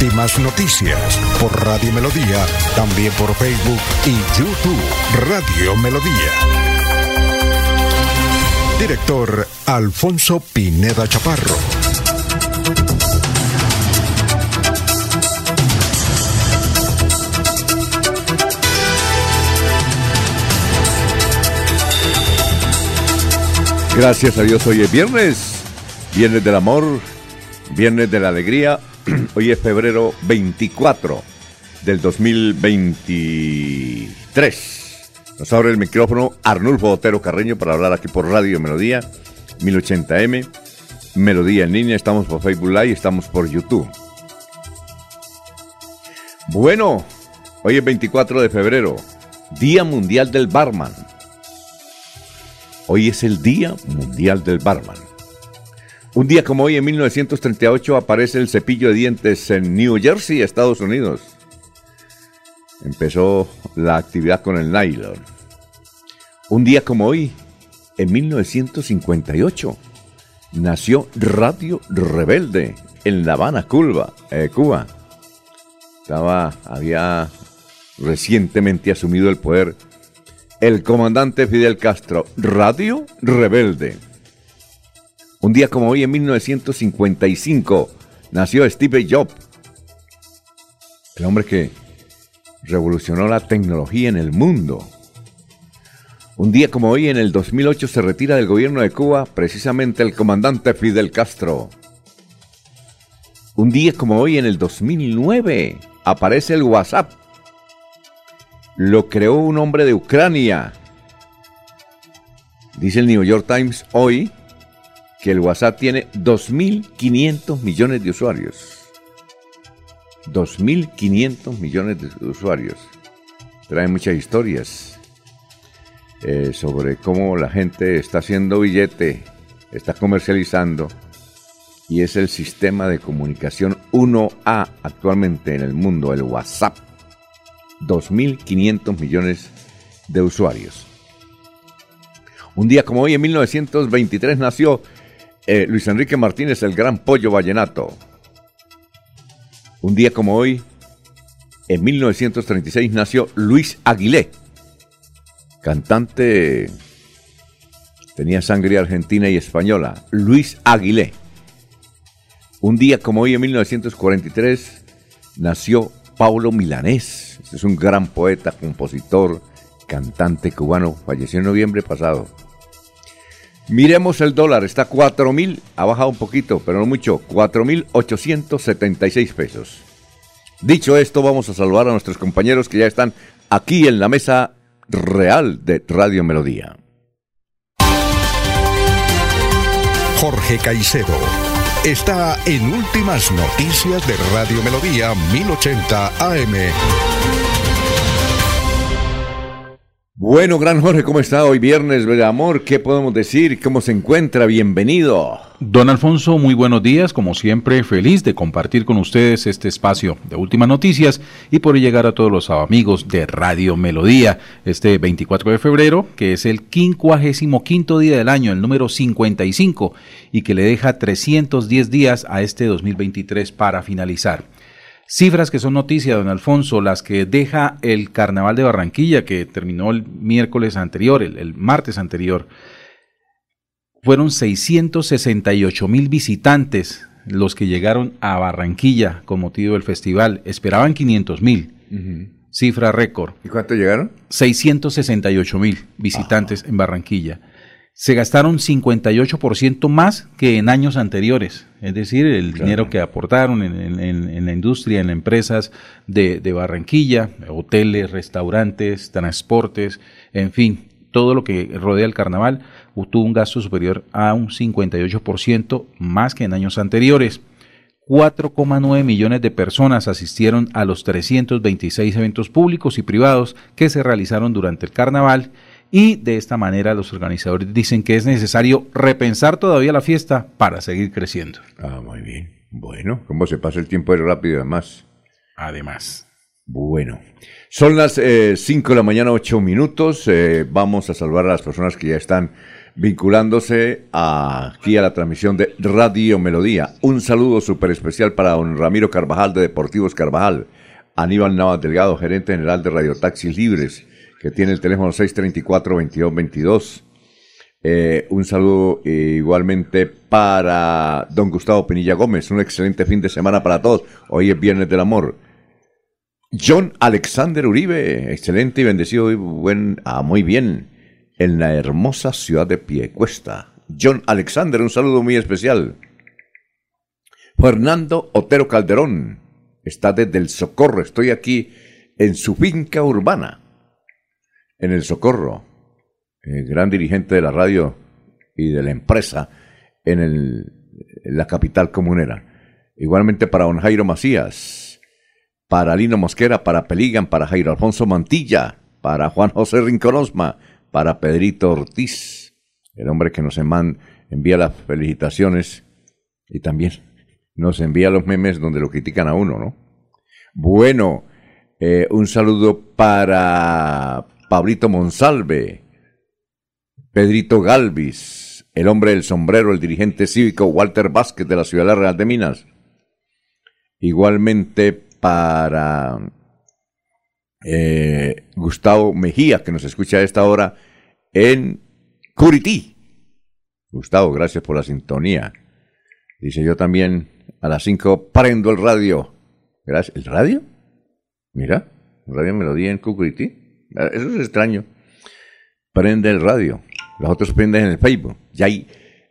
Últimas noticias por Radio Melodía, también por Facebook y YouTube Radio Melodía. Director Alfonso Pineda Chaparro. Gracias a Dios, hoy es viernes, viernes del amor, viernes de la alegría. Hoy es febrero 24 del 2023. Nos abre el micrófono Arnulfo Otero Carreño para hablar aquí por Radio Melodía, 1080M, Melodía en línea. Estamos por Facebook Live, estamos por YouTube. Bueno, hoy es 24 de febrero, Día Mundial del Barman. Hoy es el Día Mundial del Barman. Un día como hoy, en 1938, aparece el cepillo de dientes en New Jersey, Estados Unidos. Empezó la actividad con el nylon. Un día como hoy, en 1958, nació Radio Rebelde en La Habana, Cuba. Eh, Cuba. Estaba, había recientemente asumido el poder el comandante Fidel Castro, Radio Rebelde. Un día como hoy, en 1955, nació Steve Jobs, el hombre que revolucionó la tecnología en el mundo. Un día como hoy, en el 2008, se retira del gobierno de Cuba precisamente el comandante Fidel Castro. Un día como hoy, en el 2009, aparece el WhatsApp lo creó un hombre de Ucrania. Dice el New York Times hoy que el WhatsApp tiene 2.500 millones de usuarios. 2.500 millones de usuarios. Trae muchas historias eh, sobre cómo la gente está haciendo billete, está comercializando y es el sistema de comunicación 1A actualmente en el mundo, el WhatsApp. 2.500 millones de usuarios. Un día como hoy, en 1923, nació eh, Luis Enrique Martínez, el gran pollo vallenato. Un día como hoy, en 1936, nació Luis Aguilé, cantante, tenía sangre argentina y española, Luis Aguilé. Un día como hoy, en 1943, nació Paulo Milanés es un gran poeta, compositor, cantante cubano, falleció en noviembre pasado. Miremos el dólar, está 4.000, ha bajado un poquito, pero no mucho, 4.876 pesos. Dicho esto, vamos a saludar a nuestros compañeros que ya están aquí en la mesa real de Radio Melodía. Jorge Caicedo está en Últimas Noticias de Radio Melodía 1080 AM. Bueno, gran Jorge, ¿cómo está hoy viernes de amor? ¿Qué podemos decir? ¿Cómo se encuentra? Bienvenido. Don Alfonso, muy buenos días. Como siempre, feliz de compartir con ustedes este espacio de últimas noticias y por llegar a todos los amigos de Radio Melodía este 24 de febrero, que es el 55 día del año, el número 55, y que le deja 310 días a este 2023 para finalizar. Cifras que son noticia, don Alfonso, las que deja el Carnaval de Barranquilla, que terminó el miércoles anterior, el, martes anterior. Fueron 668 mil visitantes los que llegaron a Barranquilla con motivo del festival. Esperaban 500 mil. Cifra récord. ¿Y cuánto llegaron? 668 mil visitantes en Barranquilla se gastaron 58% más que en años anteriores. Es decir, el dinero que aportaron en, la industria, en empresas de, Barranquilla, hoteles, restaurantes, transportes, en fin, todo lo que rodea el carnaval, tuvo un gasto superior a un 58% más que en años anteriores. 4,9 millones de personas asistieron a los 326 eventos públicos y privados que se realizaron durante el carnaval y de esta manera los organizadores dicen que es necesario repensar todavía la fiesta para seguir creciendo. Ah, muy bien. Bueno, ¿cómo se pasa el tiempo es rápido además? Además. Bueno, son las 5 eh, de la mañana, 8 minutos. Eh, vamos a salvar a las personas que ya están vinculándose aquí a la transmisión de Radio Melodía. Un saludo súper especial para don Ramiro Carvajal de Deportivos Carvajal, Aníbal Navas Delgado, gerente general de Radio Taxis Libres, que tiene el teléfono 634-2222. Eh, un saludo eh, igualmente para don Gustavo Pinilla Gómez. Un excelente fin de semana para todos. Hoy es Viernes del Amor. John Alexander Uribe, excelente y bendecido y buen, ah, muy bien en la hermosa ciudad de Piecuesta. John Alexander, un saludo muy especial. Fernando Otero Calderón está desde el Socorro. Estoy aquí en su finca urbana, en el Socorro. El gran dirigente de la radio y de la empresa en, el, la capital comunera. Igualmente para don Jairo Macías, para Lino Mosquera, para Peligan, para Jairo Alfonso Mantilla, para Juan José Rinconosma, para Pedrito Ortiz, el hombre que nos envía las felicitaciones y también nos envía los memes donde lo critican a uno, ¿no? Bueno, eh, un saludo para Pablito Monsalve, Pedrito Galvis, el hombre del sombrero, el dirigente cívico Walter Vázquez de la Ciudad Real de Minas. Igualmente para eh, Gustavo Mejía, que nos escucha a esta hora en Curití. Gustavo, gracias por la sintonía. Dice yo también a las 5 prendo el radio. Gracias. ¿El radio? Mira, radio Melodía en Curití. Eso es extraño. Prende el radio. Los otros prenden en el Facebook. Ya hay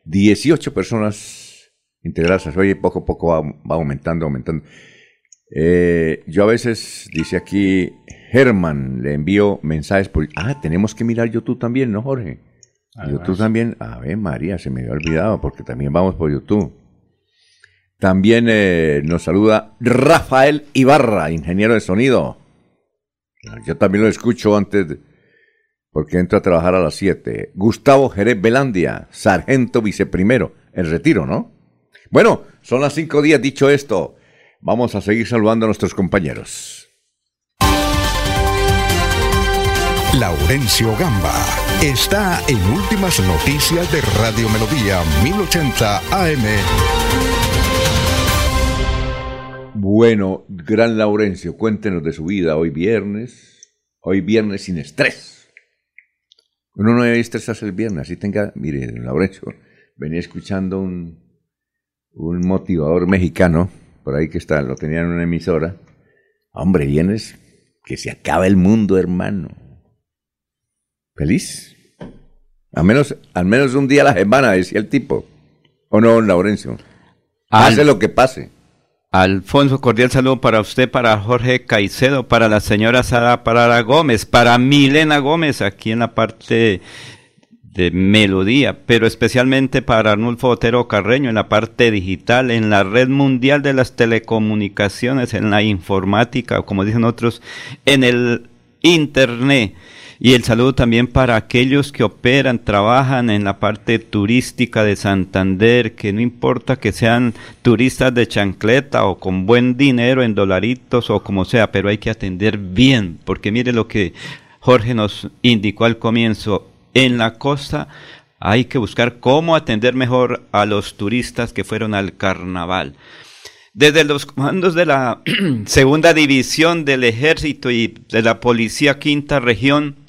18 personas integradas. Oye, poco a poco va aumentando, aumentando. Eh, yo a veces, dice aquí Germán, le envío mensajes por... Ah, tenemos que mirar YouTube también, ¿no, Jorge? YouTube también. A ver, María, se me había olvidado porque también vamos por YouTube. También eh, nos saluda Rafael Ibarra, ingeniero de sonido. Yo también lo escucho antes porque entro a trabajar a las 7. Gustavo Jerez Belandia, sargento viceprimero, en retiro, ¿no? Bueno, son las cinco días dicho esto. Vamos a seguir saludando a nuestros compañeros. Laurencio Gamba está en Últimas Noticias de Radio Melodía 1080 AM. Bueno, gran Laurencio, cuéntenos de su vida hoy viernes, hoy viernes sin estrés. Uno no debe estresarse el viernes, así tenga, mire, Laurencio, venía escuchando un, un motivador mexicano por ahí que está, lo tenían en una emisora. Hombre, vienes, que se acaba el mundo, hermano. ¿Feliz? Al menos, al menos un día a la semana, decía el tipo. ¿O no, Laurencio? Hace lo que pase. Alfonso, cordial saludo para usted, para Jorge Caicedo, para la señora Sara Parara Gómez, para Milena Gómez, aquí en la parte de melodía, pero especialmente para Arnulfo Otero Carreño en la parte digital, en la red mundial de las telecomunicaciones, en la informática, como dicen otros, en el Internet. Y el saludo también para aquellos que operan, trabajan en la parte turística de Santander, que no importa que sean turistas de chancleta o con buen dinero en dolaritos o como sea, pero hay que atender bien, porque mire lo que Jorge nos indicó al comienzo, en la costa hay que buscar cómo atender mejor a los turistas que fueron al carnaval. Desde los comandos de la segunda división del ejército y de la policía quinta región,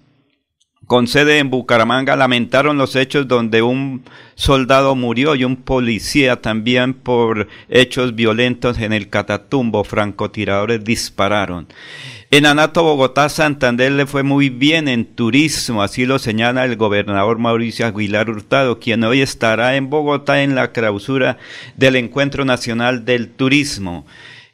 con sede en Bucaramanga, lamentaron los hechos donde un soldado murió y un policía también por hechos violentos en el Catatumbo. Francotiradores dispararon. En Anato, Bogotá, Santander le fue muy bien en turismo, así lo señala el gobernador Mauricio Aguilar Hurtado, quien hoy estará en Bogotá en la clausura del Encuentro Nacional del Turismo.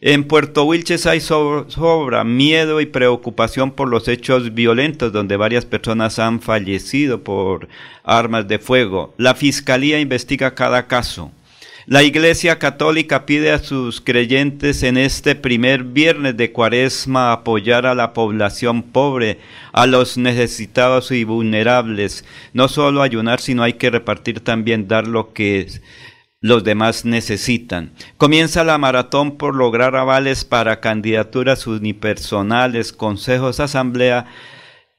En Puerto Wilches hay sobra miedo y preocupación por los hechos violentos donde varias personas han fallecido por armas de fuego. La Fiscalía investiga cada caso. La Iglesia Católica pide a sus creyentes en este primer viernes de Cuaresma apoyar a la población pobre, a los necesitados y vulnerables. No solo ayunar, sino hay que repartir también, dar lo que los demás necesitan. Comienza la maratón por lograr avales para candidaturas unipersonales, consejos, asamblea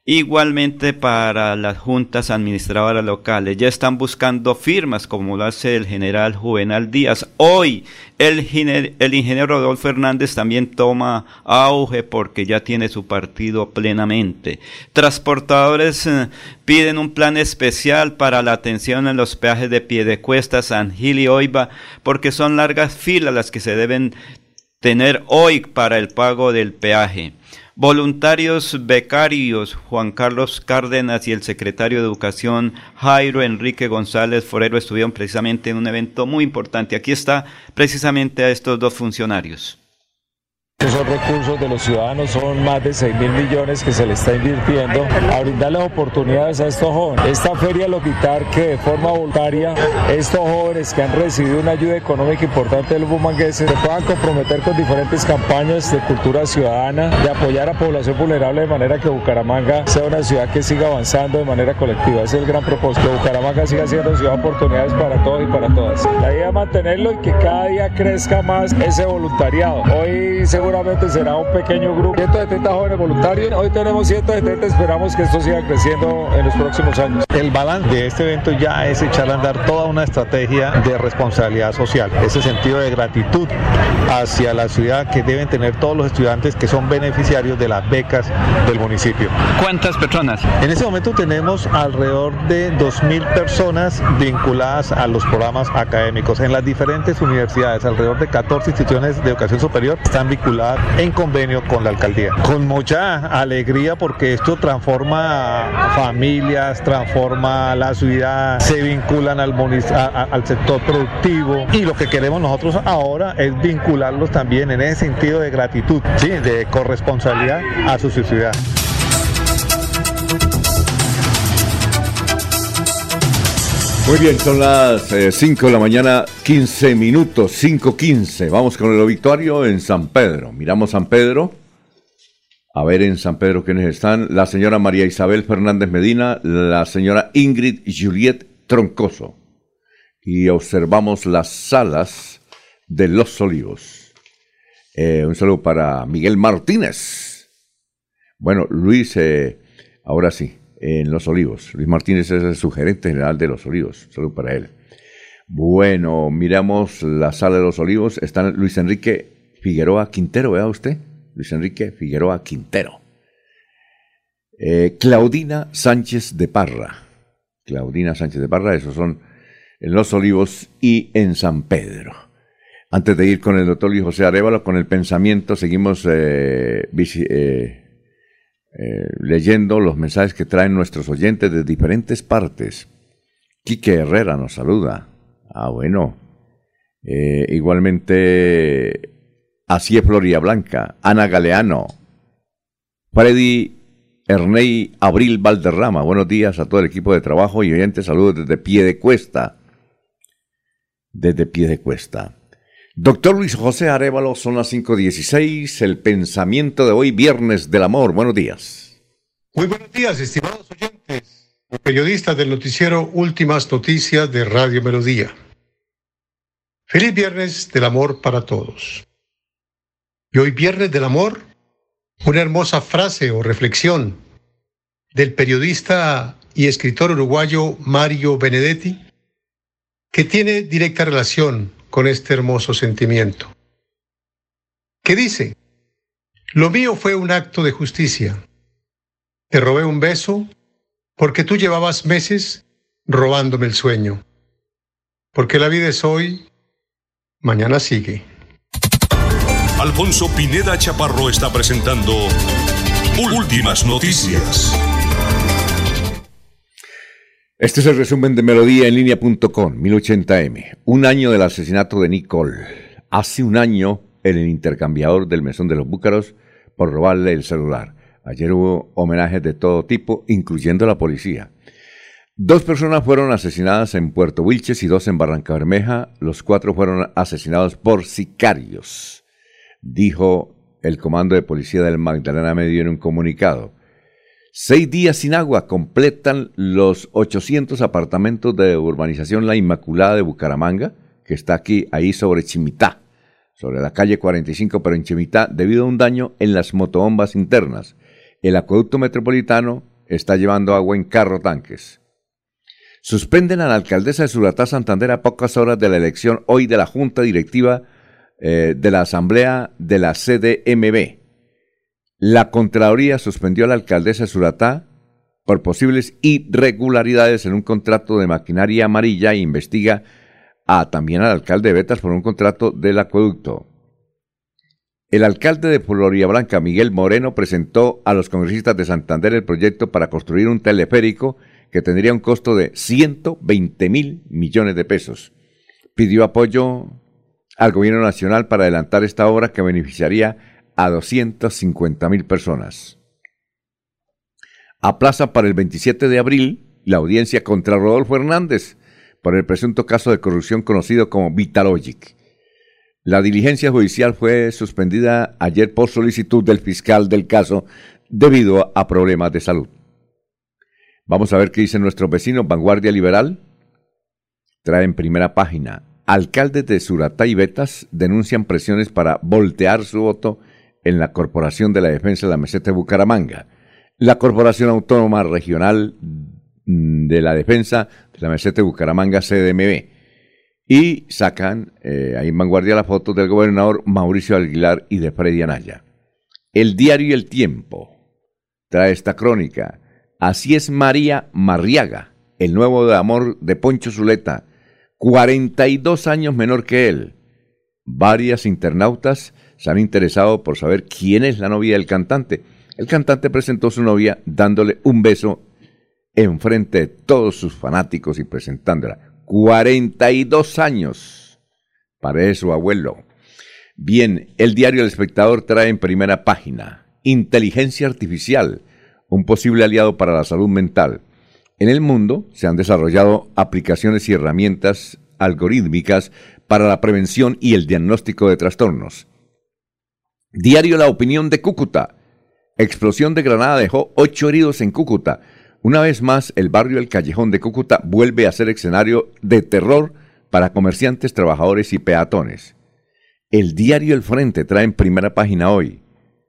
Igualmente para las juntas administradoras locales. Ya están buscando firmas como lo hace el general Juvenal Díaz. Hoy el, ingeniero Rodolfo Hernández también toma auge porque ya tiene su partido plenamente. Transportadores eh, piden un plan especial para la atención en los peajes de Piedecuesta, San Gil y Oiva porque son largas filas las que se deben tener hoy para el pago del peaje. Voluntarios becarios Juan Carlos Cárdenas y el secretario de Educación Jairo Enrique González Forero estuvieron precisamente en un evento muy importante. Aquí está precisamente a estos dos funcionarios. Esos recursos de los ciudadanos son más de 6 mil millones que se le está invirtiendo a brindarles oportunidades a estos jóvenes. Esta feria lo quitar que de forma voluntaria estos jóvenes que han recibido una ayuda económica importante del bumanguese se puedan comprometer con diferentes campañas de cultura ciudadana, de apoyar a población vulnerable de manera que Bucaramanga sea una ciudad que siga avanzando de manera colectiva. Ese es el gran propósito. Bucaramanga siga siendo ciudad de oportunidades para todos y para todas. La idea es mantenerlo y que cada día crezca más ese voluntariado. Hoy se seguramente será un pequeño grupo. 170 jóvenes voluntarios, hoy tenemos 170, esperamos que esto siga creciendo en los próximos años. El balance de este evento ya es echar a andar toda una estrategia de responsabilidad social, ese sentido de gratitud hacia la ciudad que deben tener todos los estudiantes que son beneficiarios de las becas del municipio. ¿Cuántas personas? En este momento tenemos alrededor de 2.000 personas vinculadas a los programas académicos en las diferentes universidades, alrededor de 14 instituciones de educación superior están vinculadas en convenio con la alcaldía. Con mucha alegría porque esto transforma familias, transforma la ciudad, se vinculan al, al sector productivo y lo que queremos nosotros ahora es vincularlos también en ese sentido de gratitud, ¿sí? de corresponsabilidad a su ciudad. Muy bien, son las 5 eh, de la mañana, 15 minutos, 5.15. Vamos con el obituario en San Pedro. Miramos San Pedro. A ver en San Pedro quiénes están. La señora María Isabel Fernández Medina, la señora Ingrid Juliet Troncoso. Y observamos las salas de Los Olivos. Eh, un saludo para Miguel Martínez. Bueno, Luis, eh, ahora sí en Los Olivos. Luis Martínez es el sugerente general de Los Olivos. Salud para él. Bueno, miramos la sala de Los Olivos. Está Luis Enrique Figueroa Quintero, vea usted. Luis Enrique Figueroa Quintero. Eh, Claudina Sánchez de Parra. Claudina Sánchez de Parra, esos son en Los Olivos y en San Pedro. Antes de ir con el doctor Luis José Arevalo, con el pensamiento, seguimos eh, eh eh, leyendo los mensajes que traen nuestros oyentes de diferentes partes. Quique Herrera nos saluda. Ah, bueno. Eh, igualmente, así es Floria Blanca, Ana Galeano, Freddy Ernei Abril Valderrama. Buenos días a todo el equipo de trabajo y oyentes. Saludos desde pie de cuesta. Desde pie de cuesta. Doctor Luis José Arevalo, son las 5.16, el pensamiento de hoy, Viernes del Amor. Buenos días. Muy buenos días, estimados oyentes, periodistas del noticiero Últimas Noticias de Radio Melodía. Feliz Viernes del Amor para todos. Y hoy, Viernes del Amor, una hermosa frase o reflexión del periodista y escritor uruguayo Mario Benedetti, que tiene directa relación con este hermoso sentimiento. ¿Qué dice? Lo mío fue un acto de justicia. Te robé un beso porque tú llevabas meses robándome el sueño. Porque la vida es hoy, mañana sigue. Alfonso Pineda Chaparro está presentando Últimas Noticias. Este es el resumen de Melodía en línea.com, 1080m. Un año del asesinato de Nicole. Hace un año en el intercambiador del Mesón de los Búcaros por robarle el celular. Ayer hubo homenajes de todo tipo, incluyendo la policía. Dos personas fueron asesinadas en Puerto Wilches y dos en Barranca Bermeja. Los cuatro fueron asesinados por sicarios, dijo el comando de policía del Magdalena Medio en un comunicado. Seis días sin agua completan los 800 apartamentos de urbanización La Inmaculada de Bucaramanga, que está aquí, ahí sobre Chimitá, sobre la calle 45, pero en Chimitá, debido a un daño en las motobombas internas. El acueducto metropolitano está llevando agua en carro tanques. Suspenden a la alcaldesa de Suratá Santander a pocas horas de la elección hoy de la Junta Directiva eh, de la Asamblea de la CDMB. La Contraloría suspendió a la alcaldesa de Suratá por posibles irregularidades en un contrato de maquinaria amarilla e investiga a, también al alcalde de Betas por un contrato del acueducto. El alcalde de Floria Blanca, Miguel Moreno, presentó a los congresistas de Santander el proyecto para construir un teleférico que tendría un costo de 120 mil millones de pesos. Pidió apoyo al gobierno nacional para adelantar esta obra que beneficiaría a 250 mil personas. Aplaza para el 27 de abril la audiencia contra Rodolfo Hernández por el presunto caso de corrupción conocido como Vitalogic. La diligencia judicial fue suspendida ayer por solicitud del fiscal del caso debido a problemas de salud. Vamos a ver qué dice nuestro vecino Vanguardia Liberal. Trae en primera página. Alcaldes de Suratá y Betas denuncian presiones para voltear su voto en la Corporación de la Defensa de la Meseta de Bucaramanga. La Corporación Autónoma Regional de la Defensa de la Meseta de Bucaramanga, CDMB. Y sacan eh, ahí en vanguardia la foto del gobernador Mauricio Aguilar y de Freddy Anaya. El diario El Tiempo trae esta crónica. Así es María Marriaga, el nuevo amor de Poncho Zuleta, 42 años menor que él. Varias internautas se han interesado por saber quién es la novia del cantante. El cantante presentó a su novia dándole un beso en frente de todos sus fanáticos y presentándola. 42 años. Parece su abuelo. Bien, el diario El Espectador trae en primera página inteligencia artificial un posible aliado para la salud mental. En el mundo se han desarrollado aplicaciones y herramientas algorítmicas para la prevención y el diagnóstico de trastornos. Diario La Opinión de Cúcuta. Explosión de granada dejó ocho heridos en Cúcuta. Una vez más, el barrio El Callejón de Cúcuta vuelve a ser escenario de terror para comerciantes, trabajadores y peatones. El diario El Frente trae en primera página hoy.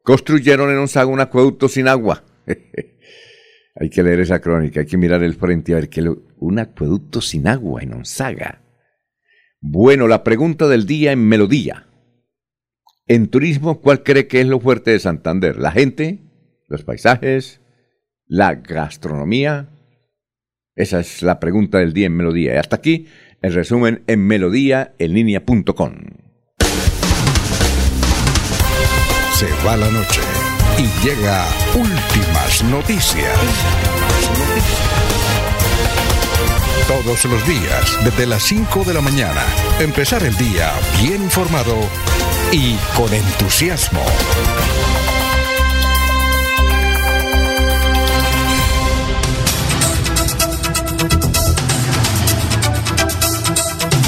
Construyeron en Onzaga un acueducto sin agua. hay que leer esa crónica, hay que mirar el frente a ver que un acueducto sin agua en Onzaga. Bueno, la pregunta del día en Melodía. En turismo, ¿cuál cree que es lo fuerte de Santander? ¿La gente? ¿Los paisajes? ¿La gastronomía? Esa es la pregunta del día en Melodía. Y hasta aquí el resumen en melodía en línea.com. Se va la noche y llega últimas noticias. Todos los días, desde las 5 de la mañana, empezar el día bien informado y con entusiasmo.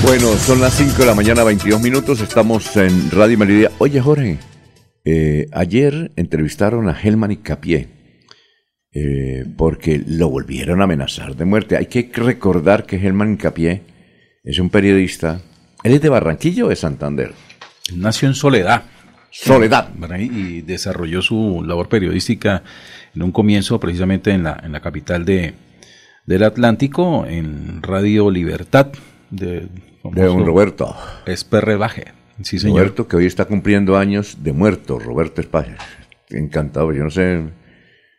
Bueno, son las 5 de la mañana, 22 minutos, estamos en Radio Melodía. Oye, Jorge, eh, ayer entrevistaron a Helman y Capié eh, porque lo volvieron a amenazar de muerte. Hay que recordar que Helman Capié es un periodista. ¿Él es de Barranquillo o de Santander? Nació en Soledad. Soledad. Y desarrolló su labor periodística en un comienzo precisamente en la, en la capital de, del Atlántico, en Radio Libertad. De, de don Roberto. Esperrebaje. Sí, señor. Roberto, que hoy está cumpliendo años de muerto, Roberto España. Encantado, yo no sé,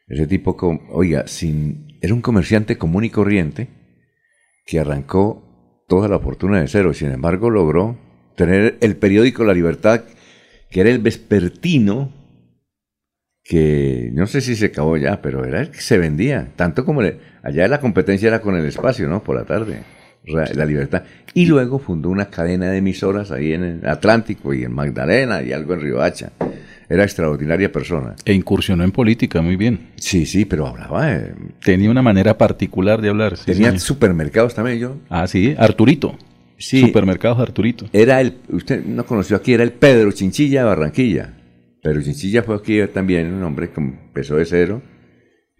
ese tipo, con, oiga, sin, era un comerciante común y corriente que arrancó toda la fortuna de cero, sin embargo logró tener el periódico La Libertad, que era el vespertino, que no sé si se acabó ya, pero era el que se vendía, tanto como allá la competencia era con el espacio, ¿no? Por la tarde. La Libertad. Y luego fundó una cadena de emisoras ahí en el Atlántico y en Magdalena y algo en Riohacha. era extraordinaria persona. E incursionó en política, muy bien. Sí, sí, pero hablaba. Tenía una manera particular de hablar. sí, tenía supermercados también. Yo Ah, sí, Arturito. Sí. Supermercados Arturito. Era el, usted no conoció aquí, era el Pedro Chinchilla de Barranquilla. Pedro Chinchilla fue aquí también un hombre que empezó de cero,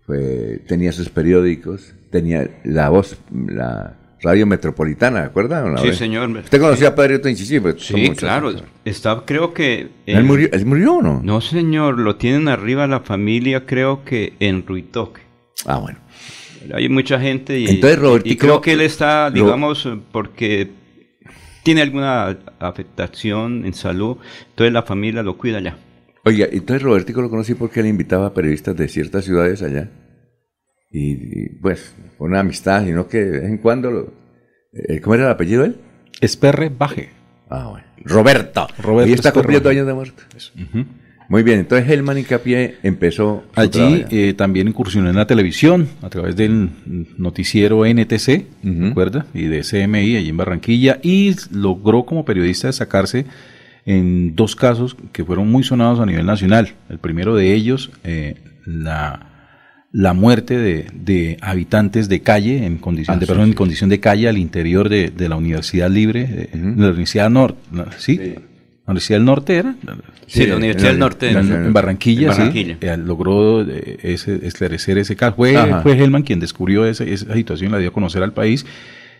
fue, tenía sus periódicos, tenía la voz, la radio metropolitana, ¿de acuerdo? Sí, señor. ¿Usted conocía a Pedro Chinchilla? Pues, son Sí, muchos claro. Está, creo que... ¿Él en- murió, ¿Él murió o no? No, señor, lo tienen arriba la familia, creo que en Ruitoque. Ah, bueno. Hay mucha gente y, Entonces, y Robertico- creo que él está, digamos, porque tiene alguna afectación en salud, entonces la familia lo cuida ya. Oiga, entonces Robertico lo conocí porque él invitaba a periodistas de ciertas ciudades allá. Y, y, pues, una amistad, sino que de vez en cuando... lo- eh, ¿Cómo era el apellido de él? Esperre Baje. Ah, bueno. Roberto. Roberto y está cumpliendo años de muerte. Muy bien, entonces Helman Incapié empezó Allí eh, también incursionó en la televisión a través del noticiero NTC, Ujú. ¿recuerda? Y de CMI allí en Barranquilla y logró como periodista destacarse en dos casos que fueron muy sonados a nivel nacional. El primero de ellos, eh, la, la muerte de, de habitantes de calle, en condición, Ah, de, sí, perdón, sí. en condición de calle al interior de, de la Universidad Libre, de la Universidad Norte, ¿sí? Sí. Universidad del Norte era. Sí, Sí, la Universidad del Norte. en En, en Barranquilla, En sí, Barranquilla. eh, logró eh, ese- esclarecer ese caso. Fue, Ajá. fue Hellman quien descubrió ese- esa situación, la dio a conocer al país.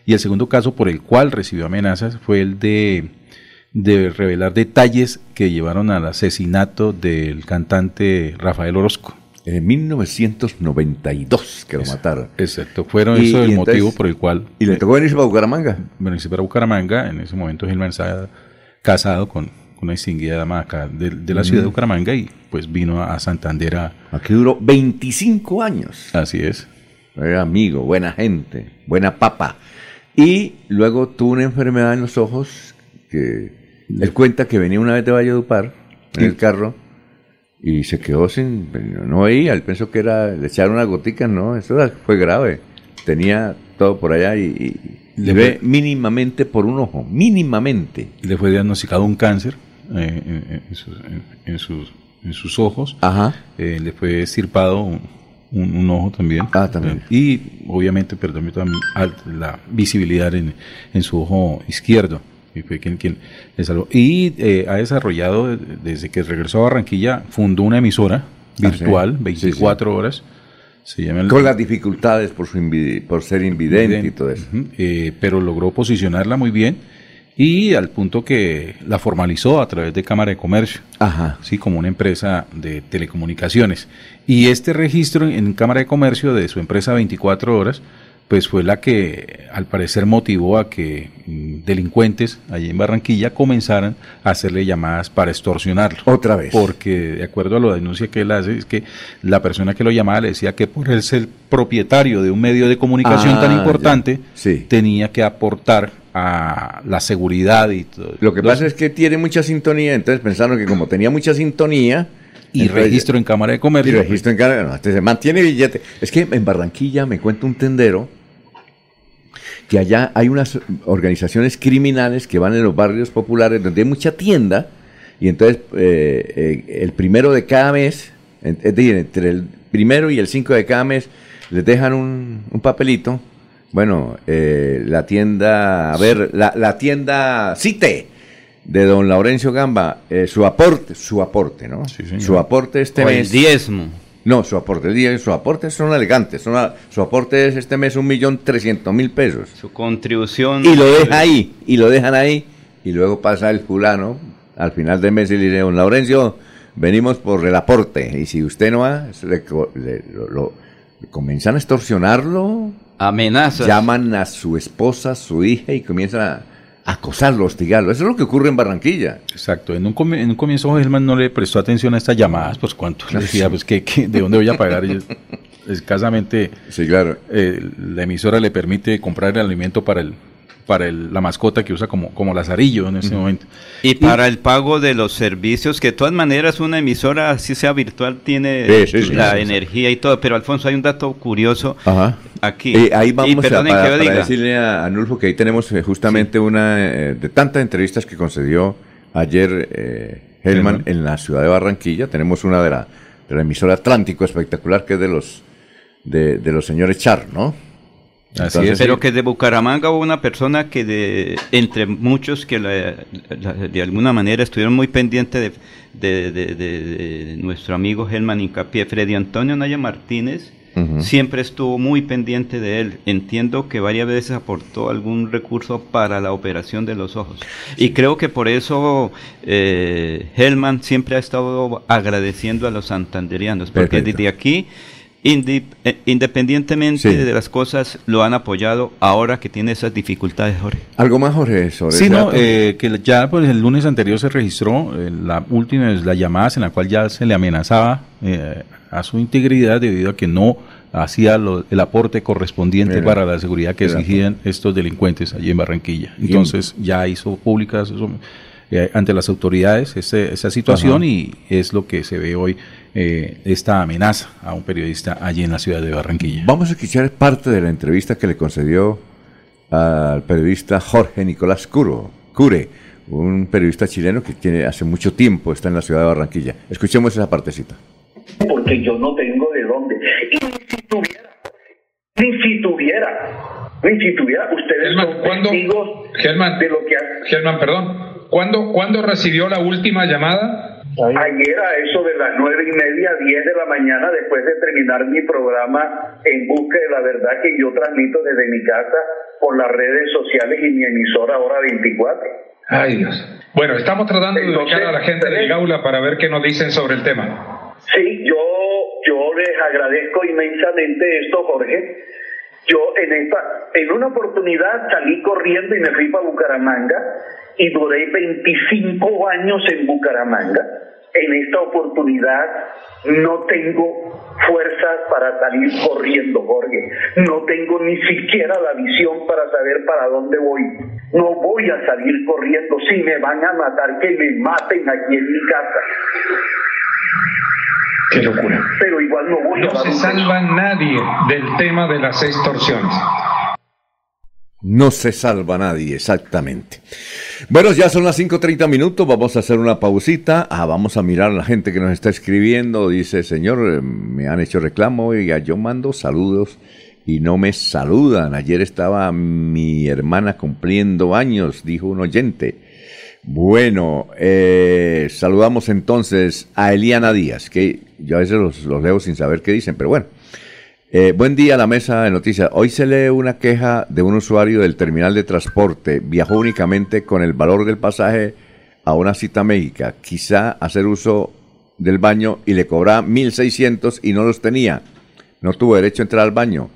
Y el segundo caso por el cual recibió amenazas fue el de, de revelar detalles que llevaron al asesinato del cantante Rafael Orozco. En 1992 que lo mataron. Exacto, fueron Y- eso el entonces- motivo por el cual Y le tocó venirse para Bucaramanga. y para Bucaramanga, en ese momento Hellman estaba casado con una distinguida dama acá de, de la ciudad de Bucaramanga y pues vino a, Santander a... Aquí duró 25 años. Así es. Era amigo, buena gente, buena papa. Y luego tuvo una enfermedad en los ojos que él cuenta que venía una vez de Valledupar en el carro y se quedó sin, no veía, él pensó que era, le echaron una gotica, no, eso fue grave. Tenía todo por allá y, y le ve mínimamente por un ojo, mínimamente. le fue diagnosticado un cáncer eh, en, sus, en- sus- en sus ojos. Ajá. Eh, le fue estirpado un, un- un ojo también. Ah, también. Y obviamente perdió la visibilidad en, en su ojo izquierdo. Y fue quien, quien le salvó. Y eh, ha desarrollado, eh, desde que regresó a Barranquilla, fundó una emisora Ah, virtual, sí. 24 horas. Se llama el- Con las dificultades por, su por ser invidente y todo eso. Eh, pero logró posicionarla muy bien y al punto que la formalizó a través de Cámara de Comercio, Ajá. sí, como una empresa de telecomunicaciones. Y este registro en Cámara de Comercio de su empresa 24 horas, pues fue la que al parecer motivó a que mm, delincuentes allí en Barranquilla comenzaran a hacerle llamadas para extorsionarlo. Otra vez. Porque de acuerdo a la denuncia que él hace, es que la persona que lo llamaba le decía que por él ser propietario de un medio de comunicación Ah, tan importante, Sí. tenía que aportar a la seguridad y todo. Lo que pasa es que tiene mucha sintonía, entonces pensaron que como tenía mucha sintonía... Y entonces- registro en Cámara de Y Comercio. registro en Canadá, no, este mantiene billete. Es que en Barranquilla me cuenta un tendero que allá hay unas organizaciones criminales que van en los barrios populares donde hay mucha tienda y entonces eh, eh, el primero de cada mes, es decir, entre el primero y el cinco de cada mes les dejan un, un papelito. Bueno, eh, la tienda, a ver, la, la tienda Cite de don Laurencio Gamba, eh, su aporte, su aporte, ¿no? Sí, señor. Su aporte este O el mes. diezmo. No, su aporte, el día- su aporte son elegantes. son a- su aporte es este mes un millón trescientos mil pesos. Su contribución. Y lo deja ahí, y lo dejan ahí, y luego pasa el fulano al final del mes y le dice, don Laurencio, venimos por el aporte, y si usted no va, le co- le- lo, lo- comienzan a extorsionarlo, Amenazas. llaman a su esposa, su hija, y comienzan a acosarlo, hostigarlo. Eso es lo que ocurre en Barranquilla. Exacto. En un, comi- en un comienzo Helman no le prestó atención a estas llamadas, pues cuánto. Le decía, pues ¿qué, qué- de dónde voy a pagar? Y escasamente Sí, claro. eh, la emisora le permite comprar el alimento para el para el- la mascota que usa como, como lazarillo en ese momento. Y para el pago de los servicios, que de todas maneras una emisora, así sea virtual, tiene Sí, sí, sí. la energía y todo. Pero Alfonso, hay un dato curioso Ajá. aquí. Eh, ahí Y vamos a, perdonen para, que para decirle a Anulfo que ahí tenemos eh, justamente una eh, de tantas entrevistas que concedió ayer eh, Helman en la ciudad de Barranquilla. Tenemos una de la, de la emisora Atlántico espectacular que es de los de, de los señores Char, ¿no? Así es. Pero que de Bucaramanga hubo una persona que de entre muchos que la- la- de alguna manera estuvieron muy pendientes de, de- de- nuestro amigo Helman Incapié, Freddy Antonio Naya Martínez, Ujú. siempre estuvo muy pendiente de él. Entiendo que varias veces aportó algún recurso para la operación de los ojos. Y creo que por eso eh, Helman siempre ha estado agradeciendo a los santanderianos, porque Perfecto. desde aquí independientemente Sí. de las cosas, lo han apoyado ahora que tiene esas dificultades, Jorge. Algo más, Jorge, sobre Sí, no, eh, que ya pues, el lunes anterior se registró eh, la última de las llamadas en la cual ya se le amenazaba eh, a su integridad debido a que no hacía lo- el aporte correspondiente Mira, para la seguridad que exigían estos delincuentes allí en Barranquilla. Entonces ya hizo públicas eso, eh, ante las autoridades ese- esa situación Ajá. y es lo que se ve hoy, eh, esta amenaza a un periodista allí en la ciudad de Barranquilla. Vamos a escuchar parte de la entrevista que le concedió al periodista Jorge Nicolás Curo, Cure, un periodista chileno que tiene hace mucho tiempo está en la ciudad de Barranquilla. Escuchemos esa partecita. porque yo no tengo de dónde. Y ni si tuviera, ni si tuviera, ni si tuviera, ustedes Germán, son ¿cuándo- testigos Germán, de lo que ha- Germán, perdón. ¿Cuándo, ¿Cuándo recibió la última llamada? Ayer a eso de las nueve y media, diez de la mañana, después de terminar mi programa En Busca de la Verdad que yo transmito desde mi casa por las redes sociales y mi emisora Hora 24. Ay, Dios. Bueno, estamos tratando de ubicar a la gente del. Gaula para ver qué nos dicen sobre el tema. Sí, yo, yo les agradezco inmensamente esto, Jorge. Yo en esta, en una oportunidad salí corriendo y me fui para Bucaramanga y duré 25 años en Bucaramanga. En esta oportunidad no tengo fuerzas para salir corriendo, Jorge. No tengo ni siquiera la visión para saber para dónde voy. No voy a salir corriendo. Si me van a matar, que me maten aquí en mi casa. Qué locura. Pero igual no voy a No dar se salva nadie del tema de las extorsiones. No se salva nadie, exactamente. Bueno, ya son las 5.30 minutos, vamos a hacer una pausita. Ah, vamos a mirar a la gente que nos está escribiendo. Dice, señor, eh, me han hecho reclamo, oiga, yo mando saludos y no me saludan. Ayer estaba mi hermana cumpliendo años, dijo un oyente. Bueno, eh, saludamos entonces a Eliana Díaz, que yo a veces los, los leo sin saber qué dicen, pero bueno. Eh, buen día a la mesa de noticias. Hoy se lee una queja de un usuario del terminal de transporte. Viajó únicamente con el valor del pasaje a una cita médica. Quizá hacer uso del baño y le cobraba 1.600 y no los tenía. No tuvo derecho a entrar al baño.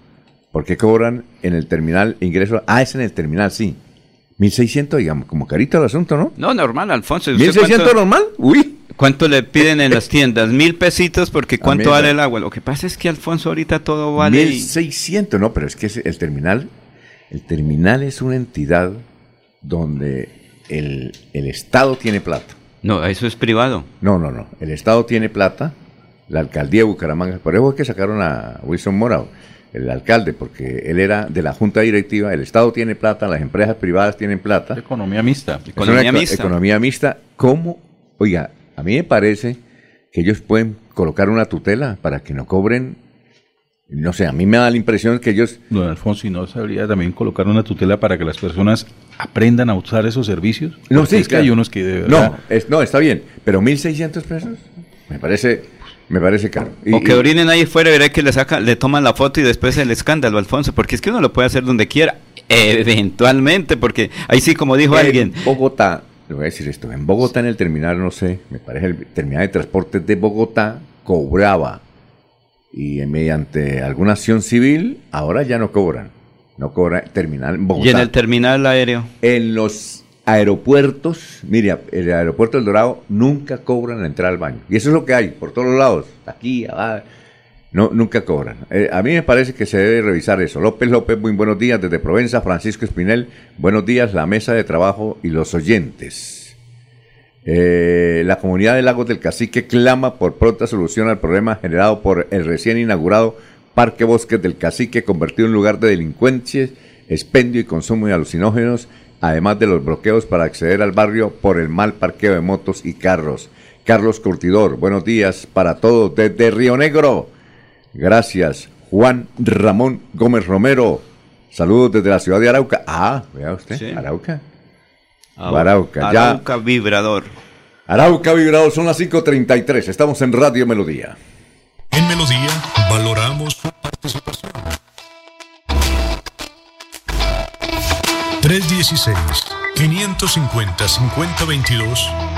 ¿Por qué cobran en el terminal ingreso? Ah, es en el terminal, sí. 1.600, digamos, como carito el asunto, ¿no? No, normal, Alfonso. ¿Usted ¿1.600 cuánto- normal? Uy. ¿Cuánto le piden en las tiendas? Mil pesitos porque ¿cuánto vale el agua? Lo que pasa es que Alfonso ahorita todo vale... y- 1600, no, pero es que es el terminal, el terminal es una entidad donde el, el Estado tiene plata. No, eso es privado. No, no, no. El Estado tiene plata, la alcaldía de Bucaramanga, por eso es que sacaron a Wilson Morao, el alcalde, porque él era de la junta directiva, el Estado tiene plata, las empresas privadas tienen plata. Economía mixta. Es Economía mixta. Economía mixta. ¿Cómo? Oiga, a mí me parece que ellos pueden colocar una tutela para que no cobren. No sé, a mí me da la impresión que ellos. Don Alfonso, ¿y no sabría también colocar una tutela para que las personas aprendan a usar esos servicios? No, Porque sí, es que hay unos que de verdad... No, es, no, está bien, pero 1.600 pesos me parece, me parece caro. Y- O que y- orinen ahí fuera y veré que le sacan, le toman la foto y después el escándalo, Alfonso, porque es que uno lo puede hacer donde quiera, eventualmente, porque ahí sí, como dijo en alguien, Bogotá, le voy a decir esto, en Bogotá en el terminal, no sé, me parece el terminal de transportes de Bogotá cobraba y mediante alguna acción civil ahora ya no cobran, no cobra terminal en Bogotá. y en el terminal aéreo. En los aeropuertos, mira, el aeropuerto del Dorado nunca cobran la entrada al baño. Y eso es lo que hay por todos lados, aquí, abajo. No, nunca cobran. Eh, a mí me parece que se debe revisar eso. López López, muy buenos días desde Provenza. Francisco Espinel, buenos días, la mesa de trabajo y los oyentes. Eh, la comunidad de Lagos del Cacique clama por pronta solución al problema generado por el recién inaugurado Parque Bosques del Cacique, convertido en lugar de delincuencia, expendio y consumo de alucinógenos además de los bloqueos para acceder al barrio por el mal parqueo de motos y carros. Carlos Curtidor, buenos días para todos desde Río Negro. Gracias. Juan Ramón Gómez Romero, saludos desde la ciudad de Arauca. Ah, vea usted, Sí. Arauca. Arauca, Arauca, ya. Arauca vibrador. Arauca Vibrador, son las 5.33, estamos en Radio Melodía. En Melodía valoramos su participación. 316-550-5022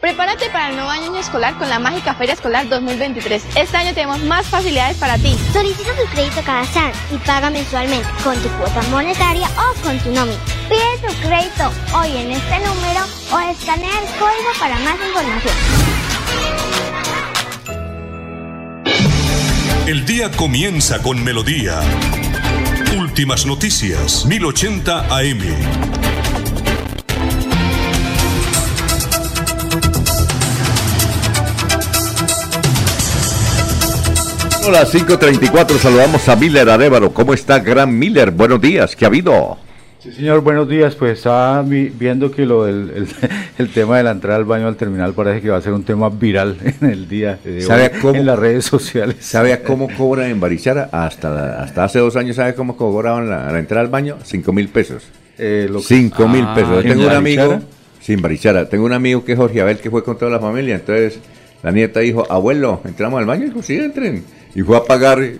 Prepárate para el nuevo año escolar con la mágica Feria Escolar 2023. Este año tenemos más facilidades para ti. Solicita tu crédito cada SAN y paga mensualmente con tu cuota monetaria o con tu nómina. Pide tu crédito hoy en este número o escanea el código para más información. El día comienza con melodía. Últimas noticias, 1080 AM. Hola, 5.34, saludamos a Miller Arevalo. ¿Cómo está, gran Miller? Buenos días, ¿qué ha habido? Sí, señor, buenos días. Pues estaba vi- viendo que lo del el, el tema de la entrada al baño al terminal parece que va a ser un tema viral en el día de hoy ¿Sabe cómo? en las redes sociales. ¿Sabe a cómo cobran en Barichara? Hasta, hasta hace dos años, ¿sabe cómo cobraban la, la entrada al baño? Cinco mil pesos. Eh, lo que- Cinco mil Ah, pesos. Yo ¿en tengo un amigo, sin Barichara, tengo un amigo que es Jorge Abel, que fue con toda la familia. Entonces, la nieta dijo, abuelo, ¿entramos al baño? Dijo, sí, entren. Y fue a pagar.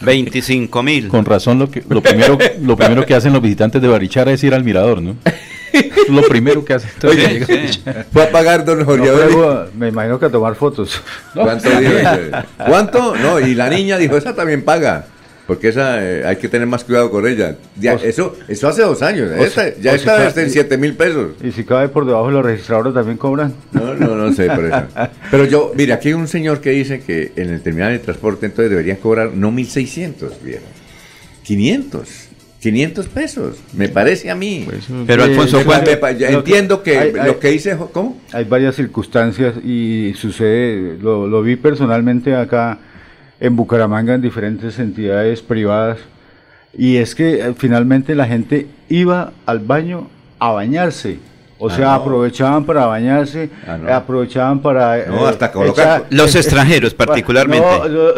25 mil. Con razón, lo, que, lo, primero, lo primero que hacen los visitantes de Barichara es ir al mirador, ¿no? lo primero que hacen. todos Oye. Fue a pagar don No, Jorge Abel. pero, me imagino que a tomar fotos. ¿Cuánto dijo? ¿Cuánto? No, y la niña dijo, esa también paga. Porque esa eh, hay que tener más cuidado con ella. Ya, O sea- eso, eso hace dos años. Esta- ya está sea, desde en y- 7 mil pesos. Y si cabe por debajo, los registradores también cobran. No, no, no sé por eso. Pero yo, mire, aquí hay un señor que dice que en el terminal de transporte entonces deberían cobrar no 1.600, viejo. 500. 500 pesos, me parece a mí. Pero Eh, Alfonso, entiendo que hay- lo que dice, Jo- ¿cómo? Hay varias circunstancias y sucede, lo, lo vi personalmente acá en Bucaramanga en diferentes entidades privadas y es que eh, finalmente la gente iba al baño a bañarse. O Ah, sea, no. aprovechaban para bañarse, Ah, no. eh, aprovechaban para... No, hasta colocar- Los extranjeros, particularmente. No,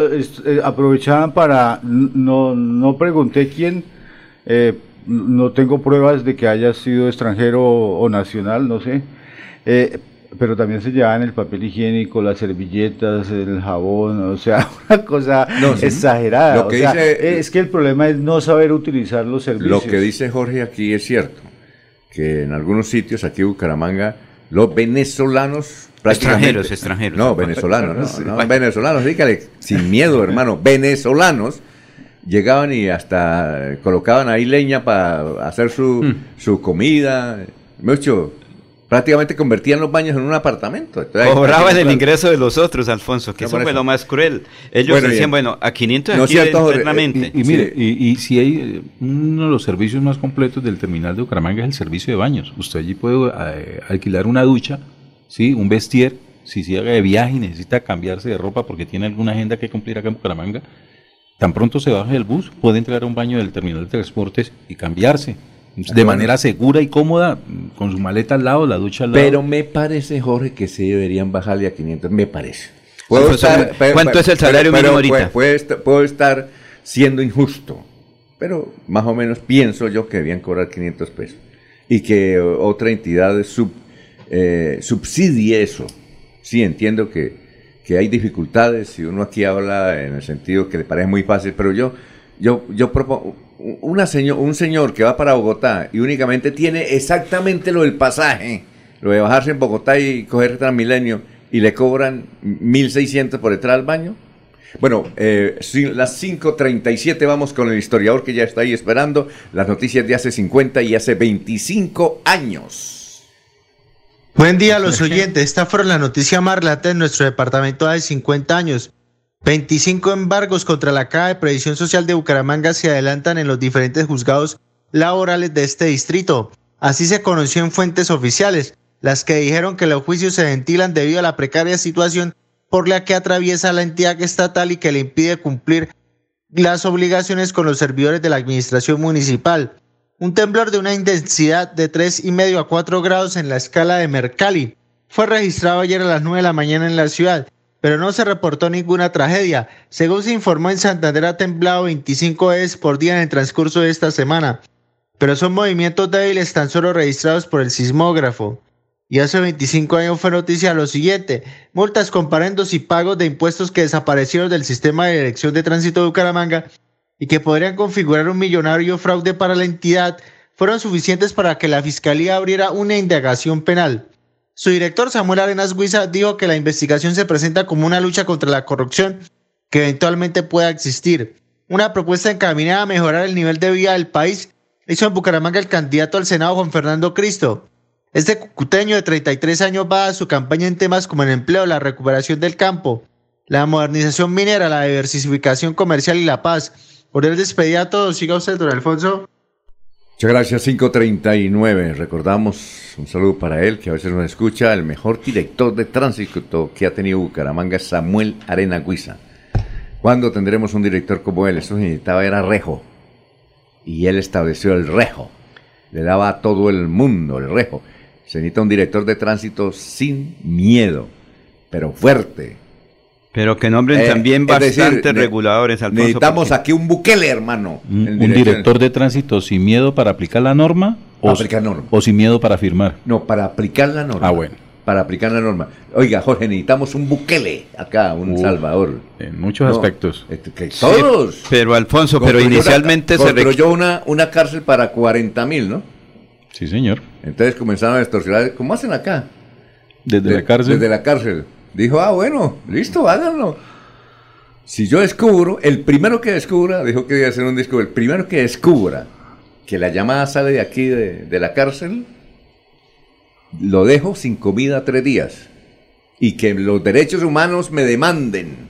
eh, aprovechaban para... No, no pregunté quién, eh, no tengo pruebas de que haya sido extranjero o, o nacional, no sé. Eh, pero también se llevaban el papel higiénico, las servilletas, el jabón, o sea, una cosa No, sí. exagerada. Lo que o sea, dice- es que el problema es no saber utilizar los servicios. Lo que dice Jorge aquí es cierto, que en algunos sitios aquí en Bucaramanga, los venezolanos prácticamente- Extranjeros, extranjeros. No, venezolanos, no, Sí. no, venezolanos, dígale, sin miedo, hermano, venezolanos llegaban y hasta colocaban ahí leña para hacer su, Hmm. su comida, mucho, prácticamente convertían los baños en un apartamento. Entonces, Cobraban el ingreso de los otros, Alfonso, que No, eso fue eso. lo más cruel. Ellos Bueno, decían, bueno, a 500 No aquí cierto, internamente. Y, y mire, Sí. y, y si hay eh, uno de los servicios más completos del terminal de Bucaramanga es el servicio de baños. Usted allí puede eh, alquilar una ducha, sí, un vestier, si se haga de viaje y necesita cambiarse de ropa porque tiene alguna agenda que cumplir acá en Bucaramanga, tan pronto se baje del bus, puede entrar a un baño del terminal de transportes y cambiarse de manera segura y cómoda, con su maleta al lado, la ducha al lado. Pero me parece, Jorge, que sí deberían bajarle a 500, me parece. Puedo estar- pero- ¿cuánto es el salario pero mínimo ahorita? puede puedo estar siendo injusto, pero más o menos pienso yo que debían cobrar 500 pesos y que otra entidad sub, eh, subsidie eso. Sí, entiendo que, que hay dificultades y uno aquí habla en el sentido que le parece muy fácil, pero yo, yo, yo propongo, una señor, un señor que va para Bogotá y únicamente tiene exactamente lo del pasaje, lo de bajarse en Bogotá y coger Transmilenio y le cobran 1.600 por entrar al baño. Bueno, eh, las 5.37 vamos con el historiador que ya está ahí esperando las noticias de hace 50 y hace 25 años. Buen día a los oyentes. Esta fue la noticia más relata en nuestro departamento hace 50 años. 25 embargos contra la Caja de Previsión Social de Bucaramanga se adelantan en los diferentes juzgados laborales de este distrito. Así se conoció en fuentes oficiales, las que dijeron que los juicios se ventilan debido a la precaria situación por la que atraviesa la entidad estatal y que le impide cumplir las obligaciones con los servidores de la administración municipal. Un temblor de una intensidad de 3,5 a 4 grados en la escala de Mercalli fue registrado ayer a las 9 de la mañana en la ciudad pero no se reportó ninguna tragedia. Según se informó en Santander ha temblado 25 veces por día en el transcurso de esta semana, pero son movimientos débiles tan solo registrados por el sismógrafo. Y hace 25 años fue noticia lo siguiente, multas, comparendos y pagos de impuestos que desaparecieron del sistema de dirección de tránsito de Bucaramanga y que podrían configurar un millonario fraude para la entidad, fueron suficientes para que la Fiscalía abriera una indagación penal. Su director Samuel Arenas Guisa dijo que la investigación se presenta como una lucha contra la corrupción que eventualmente pueda existir. Una propuesta encaminada a mejorar el nivel de vida del país hizo en Bucaramanga el candidato al Senado Juan Fernando Cristo. Este cucuteño de 33 años va a su campaña en temas como el empleo, la recuperación del campo, la modernización minera, la diversificación comercial y la paz. Por el despedida a todos, siga usted, don Alfonso. Muchas gracias, 539. Recordamos un saludo para él, que a veces nos escucha, el mejor director de tránsito que ha tenido Bucaramanga, Samuel Arena Guisa. ¿Cuándo tendremos un director como él? Eso necesitaba era rejo. Y él estableció el rejo. Le daba a todo el mundo el rejo. Se necesita un director de tránsito sin miedo, pero fuerte, pero que nombren Eh, también es decir, bastantes ne- reguladores, Alfonso. Necesitamos porque- aquí un Bukele, hermano. Un, director de tránsito sin miedo para aplicar la norma o, Aplicar norma. o sin miedo para firmar. No, para aplicar la norma. Ah, bueno. Para aplicar la norma. Oiga, Jorge, necesitamos un Bukele acá, un Uh, Salvador. En muchos No, aspectos. este, que todos. Pero Alfonso, pero Construyó una- inicialmente se requ- construyó una, una cárcel para 40 mil, ¿no? Sí, señor. Entonces comenzaron a extorsionar. ¿Cómo hacen acá? Desde De- la cárcel. Desde la cárcel. Dijo, ah, bueno, listo, háganlo. Si yo descubro, el primero que descubra, dijo que iba a hacer un disco, el primero que descubra que la llamada sale de aquí, de, de la cárcel, lo dejo sin comida tres días. Y que los derechos humanos me demanden.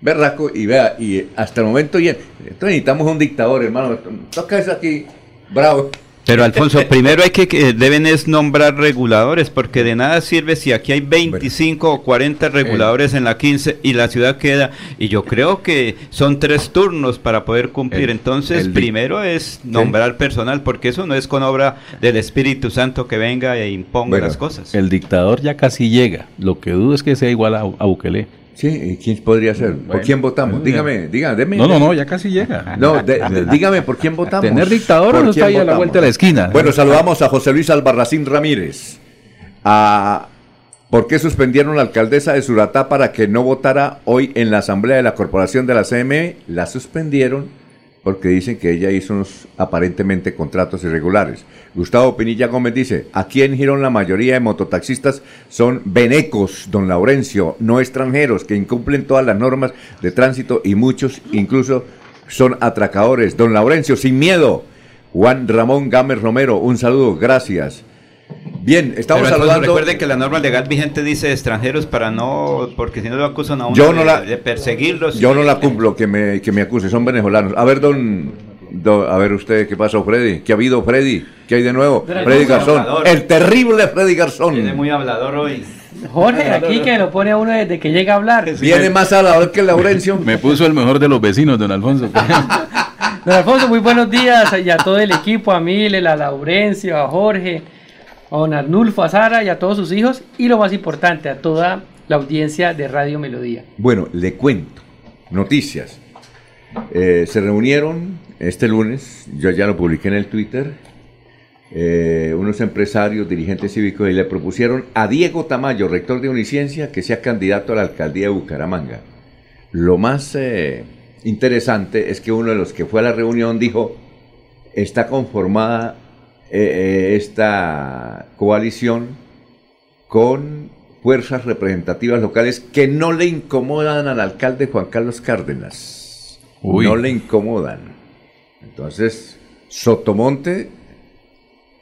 Berraco, y vea, y hasta el momento, y entonces necesitamos un dictador, hermano. Toca eso aquí, bravo. Pero Alfonso, primero hay que, que deben es nombrar reguladores, porque de nada sirve si aquí hay 25 o 40 reguladores en la 15 y la ciudad queda, y yo creo que son tres turnos para poder cumplir. El- Entonces, el primero es nombrar personal, porque eso no es con obra del Espíritu Santo que venga e imponga Bueno, las cosas. El dictador ya casi llega. Lo que dudo es que sea igual a, a Bukele. Sí, ¿y ¿quién podría ser? ¿Por Bueno, quién votamos? dígame, dígame, deme. No, no, no, ya casi llega. No, de- de- dígame por quién votamos. Tener dictador ¿Por no está ahí a la vuelta de la esquina. Bueno, saludamos a José Luis Albarracín Ramírez. A, ¿Por qué suspendieron la alcaldesa de Suratá para que no votara hoy en la asamblea de la corporación de la CME? La suspendieron porque dicen que ella hizo unos aparentemente contratos irregulares. Gustavo Pinilla Gómez dice, aquí en Girón la mayoría de mototaxistas son venecos, don Laurencio, no extranjeros, que incumplen todas las normas de tránsito y muchos incluso son atracadores. Don Laurencio, sin miedo. Juan Ramón Gámez Romero, un saludo, gracias. Bien, estamos Pero. Recuerden que la norma legal vigente dice extranjeros para no, porque si no lo acusan a uno Yo no de, la- de perseguirlos. Yo no la cumplo, que me, que me acuse, son venezolanos. A ver, don, don- a ver usted, ¿qué pasó, Freddy? ¿Qué ha habido, Freddy? ¿Qué hay de nuevo? Freddy Freddy Garzón. Hablador. el terrible Freddy Garzón. Viene muy hablador hoy. Jorge, aquí que lo pone a uno desde que llega a hablar. Viene más hablador que Laurencio. Me puso el mejor de los vecinos, don Alfonso. Don Alfonso, muy buenos días y a todo el equipo, a Mile, a Laurencio, a Jorge, a don Arnulfo, a Sara y a todos sus hijos y lo más importante, a toda la audiencia de Radio Melodía. Bueno, le cuento. Noticias. Eh, se reunieron este lunes, yo ya lo publiqué en el Twitter, eh, unos empresarios, dirigentes cívicos, y le propusieron a Diego Tamayo, rector de Uniciencia, que sea candidato a la alcaldía de Bucaramanga. Lo más eh, interesante es que uno de los que fue a la reunión dijo, está conformada eh, eh, esta coalición con fuerzas representativas locales que no le incomodan al alcalde Juan Carlos Cárdenas. Uy. No le incomodan. Entonces, Sotomonte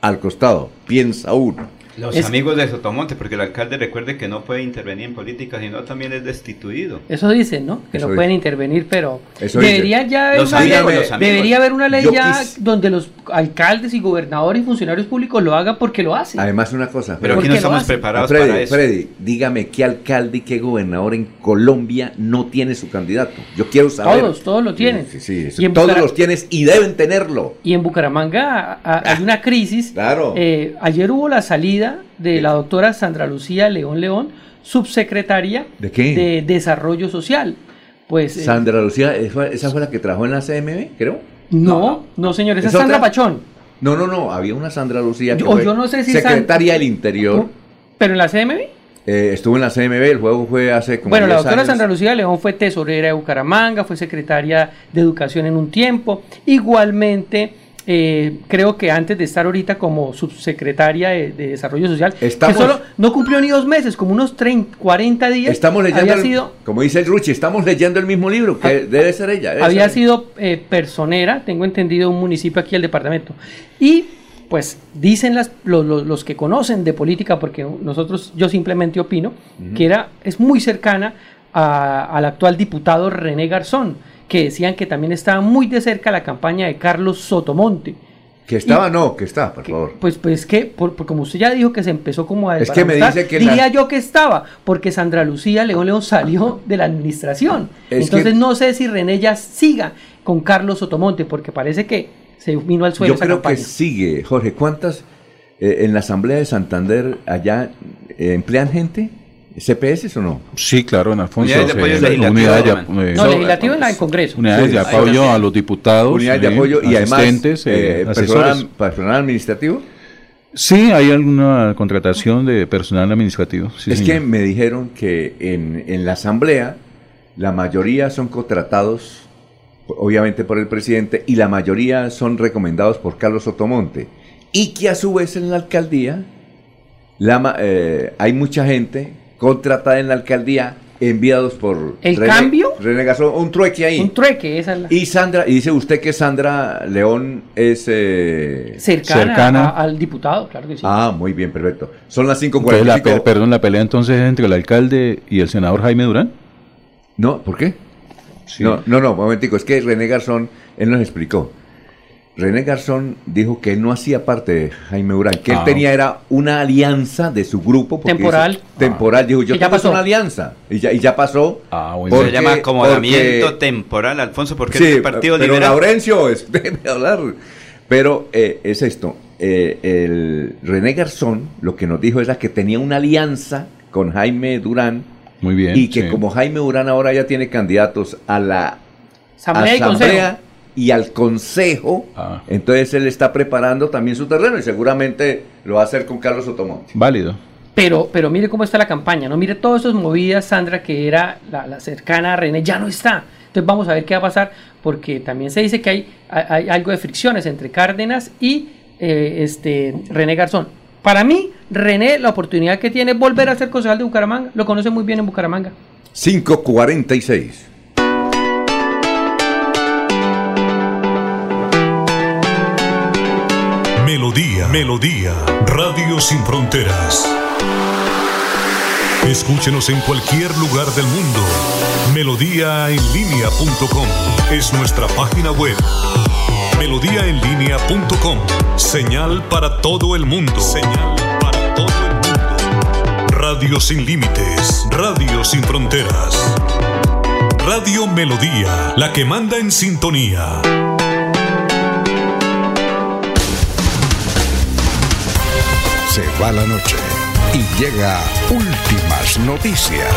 al costado, piensa uno. Los Es- amigos de Sotomonte, porque el alcalde recuerde que no puede intervenir en política, sino también es destituido. Eso dicen, ¿no? Que Eso no pueden intervenir, pero Eso debería dice. ya haber Los una amigos, ley, amigos. debería haber una ley Yo ya quis- donde los alcaldes y gobernadores y funcionarios públicos lo hagan porque lo hacen. Además, una cosa. Pero ¿Por aquí no estamos preparados Freddy, para eso. Freddy, dígame qué alcalde y qué gobernador en Colombia no tiene su candidato. Yo quiero saber. Todos, todos lo tienen. Sí, sí, eso- Y todos los tienes y deben tenerlo. Y en Bucaramanga a- hay una crisis. Claro. Eh, ayer hubo la salida de la doctora Sandra Lucía León León, subsecretaria ¿De qué? de Desarrollo Social. Pues eh, Sandra Lucía, ¿esa fue la que trabajó en la CMB, creo? no, no, señor, esa es ¿Es Sandra otra? Pachón. No, no, no, había una Sandra Lucía que Yo- fue yo no sé si San- secretaria del Interior. Pero en la CMB. Eh, estuvo en la CMB, el juego fue hace como Bueno, la 10 doctora años. Sandra Lucía León fue tesorera de Bucaramanga, fue secretaria de Educación en un tiempo. Igualmente, eh, creo que antes de estar ahorita como subsecretaria de, de Desarrollo Social, Estamos- que solo no cumplió ni dos meses, como unos 30, 40 días. Estamos leyendo, había el- sido, como dice el Ruchi, estamos leyendo el mismo libro, que debe ser ella. debe había ser. sido eh, personera, tengo entendido, un municipio aquí del departamento. Y pues dicen las, los, los- los que conocen de política, porque nosotros, yo simplemente opino, que era, es muy cercana a- al actual diputado René Garzón, que decían que también estaba muy de cerca la campaña de Carlos Sotomonte. Que estaba, no, que está, por favor. Pues, pues que, por, por- como usted ya dijo que se empezó como a Es que me dice que diría la- yo que estaba, porque Sandra Lucía León León salió de la administración. Es Entonces que- no sé si René ya siga con Carlos Sotomonte, porque parece que se vino al suelo Yo creo campaña. que sigue, Jorge. ¿Cuántas eh, en la Asamblea de Santander allá eh, emplean gente? ¿CPS o no? Sí, claro, en Alfonso. Unidades de apoyo eh, legislativo, unidades de, eh, No, en la del Congreso. unidades de apoyo a los diputados. Unidades de apoyo y además asistentes, eh, eh, personal, personal administrativo. Sí, hay alguna contratación de personal administrativo. sí, es señor. que me dijeron que en, en la Asamblea la mayoría son contratados obviamente por el presidente y la mayoría son recomendados por Carlos Sotomonte. Y que a su vez en la alcaldía la ma- eh, hay mucha gente contratada en la alcaldía enviados por ¿El cambio? René Garzón, un trueque ahí. Un trueque, esa es la Y Sandra, y dice usted que Sandra León es... eh, cercana, cercana. a- al diputado, claro que sí. Ah, muy bien, perfecto. Son las Entonces, la 5.45. pe- perdón, la pelea entonces es entre el alcalde y el senador Jaime Durán. No, ¿por qué? Sí. No, no, no, un momentico, es que René Garzón, él nos explicó. René Garzón dijo que él no hacía parte de Jaime Urán, que él Ah, tenía era una alianza de su grupo. Temporal. temporal, dijo, yo ya pasó. una alianza. Y ya, y ya pasó. Ah, bueno. Porque- Se llama acomodamiento porque- temporal, Alfonso, porque Sí, es el Partido pero Liberal. Laurencio, espéreme hablar. Pero eh, es esto, eh, el René Garzón lo que nos dijo era que tenía una alianza con Jaime Durán Muy bien. y que sí. como Jaime Durán ahora ya tiene candidatos a la Asamblea y Consejo. Y al Consejo, Ah. entonces él está preparando también su terreno y seguramente lo va a hacer con Carlos Sotomonte. Válido. Pero, pero mire cómo está la campaña, ¿no? Mire todas esas movidas, Sandra, que era la, la cercana a René, ya no está. Entonces vamos a ver qué va a pasar, porque también se dice que hay, hay, hay algo de fricciones entre Cárdenas y eh, este René Garzón. Para mí, René, la oportunidad que tiene es volver a ser concejal de Bucaramanga. Lo conoce muy bien en Bucaramanga. 546. Melodía, Melodía, Radio Sin Fronteras. Escúchenos en cualquier lugar del mundo. Melodíaenlínea.com es nuestra página web. Melodíaenlínea.com. Señal para todo el mundo. Señal para todo el mundo. Radio sin límites. Radio sin fronteras. Radio Melodía, la que manda en sintonía. Se va la noche y llega últimas noticias.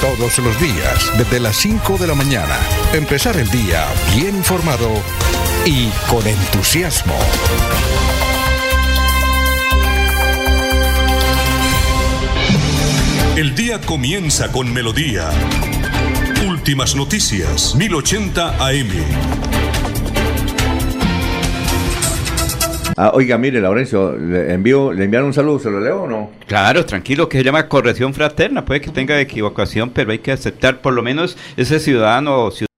Todos los días, desde las 5 de la mañana, empezar el día bien informado y con entusiasmo. El día comienza con melodía. Últimas noticias, 1080 AM. Ah, oiga, mire, Laurencio, le, envío, le enviaron un saludo, ¿se lo leo o no? Claro, tranquilo, que se llama corrección fraterna. Puede que tenga equivocación, pero hay que aceptar por lo menos ese ciudadano o ciudadana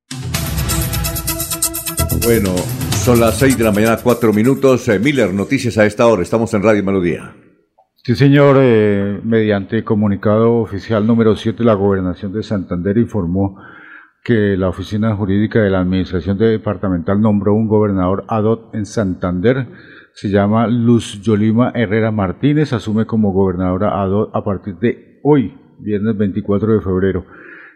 Bueno, Son las 6 de la mañana, 4 minutos. Eh, Miller, noticias a esta hora. Estamos en Radio Melodía. Sí, señor. Eh, mediante comunicado oficial número 7, la Gobernación de Santander informó que la Oficina Jurídica de la Administración Departamental nombró un gobernador ad hoc en Santander. Se llama Luz Yolima Herrera Martínez. Asume como gobernadora ad a partir de hoy, viernes 24 de febrero.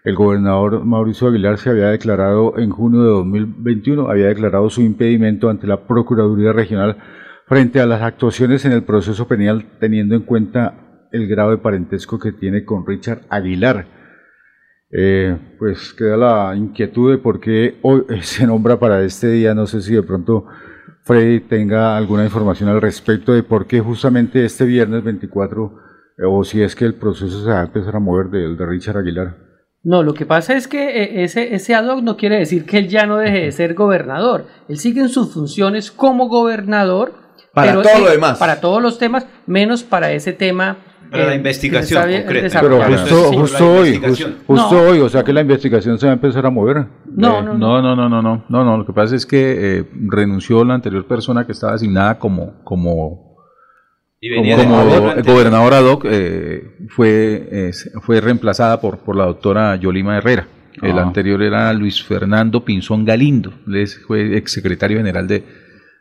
El gobernador Mauricio Aguilar se había declarado en junio de 2021, había declarado su impedimento ante la Procuraduría Regional frente a las actuaciones en el proceso penal, teniendo en cuenta el grado de parentesco que tiene con Richard Aguilar. Eh, pues queda la inquietud de por qué hoy se nombra para este día. No sé si de pronto Freddy tenga alguna información al respecto de por qué justamente este viernes 24 eh, o si es que el proceso se va a empezar a mover del de Richard Aguilar. No, lo que pasa es que eh, ese, ese ad hoc no quiere decir que él ya no deje de ser gobernador. Él sigue en sus funciones como gobernador. Para todo lo demás. Para todos los temas, menos para ese tema. Para la eh, investigación que está concreta. Pero justo, Sí. justo hoy, justo, justo No. hoy, o sea que la investigación se va a empezar a mover. No, no, No, no, no, no, no, no, no. Lo que pasa es que eh, renunció la anterior persona que estaba asignada como, como, Y como, venía como gobernadora ad hoc, eh, fue, eh, fue reemplazada por, por la doctora Yolima Herrera. El Ah. anterior era Luis Fernando Pinzón Galindo, fue exsecretario general de,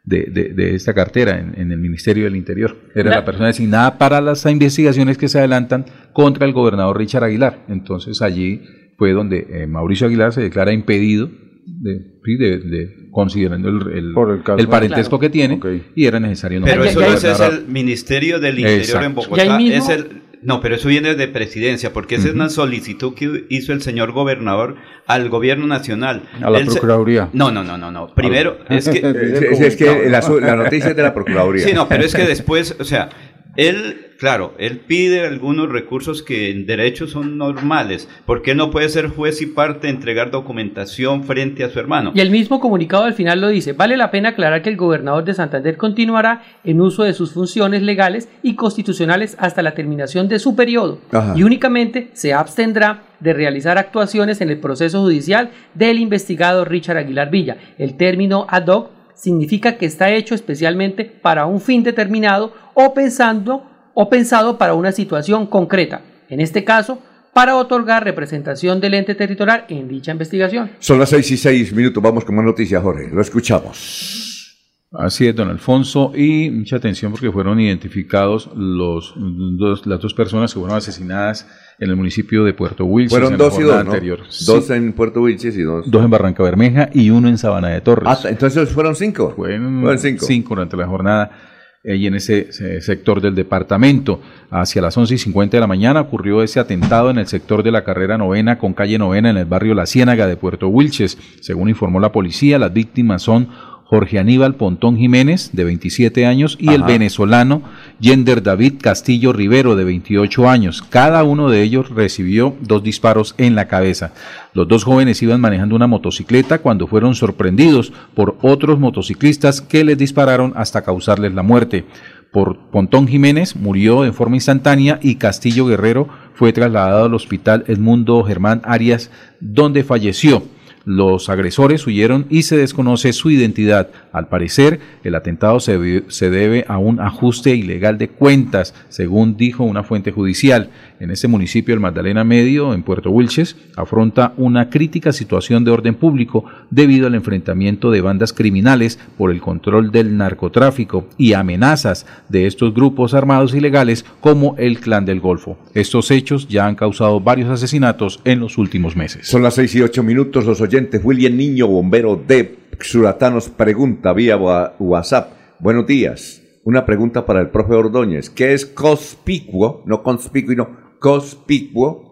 de, de- de esta cartera en, en el Ministerio del Interior. Era La- la persona designada para las investigaciones que se adelantan contra el gobernador Richard Aguilar. Entonces allí fue donde eh, Mauricio Aguilar se declara impedido de, sí, de- de- considerando el, el- Por el caso. el parentesco Claro. que tiene y era necesario Pero Ya- eso no es el Ministerio del Interior Exacto. en Bogotá. Es el, no, pero eso viene de presidencia, porque esa es una solicitud que hizo el señor gobernador al gobierno nacional. A la Él se- Procuraduría. No, no, no, no, no. Primero, es que... Es, es que la, la noticia es de la Procuraduría. Sí, no, pero es que después, o sea, él, claro, él pide algunos recursos que en derecho son normales, porque él no puede ser juez y parte, entregar documentación frente a su hermano. Y el mismo comunicado al final lo dice, vale la pena aclarar que el gobernador de Santander continuará en uso de sus funciones legales y constitucionales hasta la terminación de su periodo Ajá. y únicamente se abstendrá de realizar actuaciones en el proceso judicial del investigado Richard Aguilar Villa. El término ad hoc significa que está hecho especialmente para un fin determinado o pensando o pensado para una situación concreta. En este caso, para otorgar representación del ente territorial en dicha investigación. Son las 6 y 6 minutos. Vamos con más noticias, Jorge. Lo escuchamos. Así es, don Alfonso, y mucha atención porque fueron identificados los dos, las dos personas que fueron asesinadas en el municipio de Puerto Wilches Fueron en la dos y dos, ¿no? anterior. Dos Sí, en Puerto Wilches y dos. dos en Barranca Bermeja y uno en Sabana de Torres. Ah, entonces fueron cinco. Fueron Fueron cinco. cinco durante la jornada y en ese, sector del departamento. Hacia las 11 y 50 de la mañana ocurrió ese atentado en el sector de la carrera novena con calle novena en el barrio La Ciénaga de Puerto Wilches. Según informó la policía, las víctimas son Jorge Aníbal Pontón Jiménez, de 27 años, y el venezolano Yender David Castillo Rivero, de 28 años. Cada uno de ellos recibió dos disparos en la cabeza. Los dos jóvenes iban manejando una motocicleta cuando fueron sorprendidos por otros motociclistas que les dispararon hasta causarles la muerte. Por Pontón Jiménez murió en forma instantánea y Castillo Guerrero fue trasladado al hospital Edmundo Germán Arias, donde falleció. Los agresores huyeron y se desconoce su identidad. Al parecer, el atentado se, debe a un ajuste ilegal de cuentas, según dijo una fuente judicial. En este municipio, el Magdalena Medio, en Puerto Wilches, afronta una crítica situación de orden público debido al enfrentamiento de bandas criminales por el control del narcotráfico y amenazas de estos grupos armados ilegales como el Clan del Golfo. Estos hechos ya han causado varios asesinatos en los últimos meses. Son las 6 y 8 minutos. Los oyentes. William Niño, bombero de Suratá, nos pregunta vía WhatsApp. Buenos días. Una pregunta para el profe Ordóñez. ¿Qué es conspicuo? No conspicuo, no conspicuo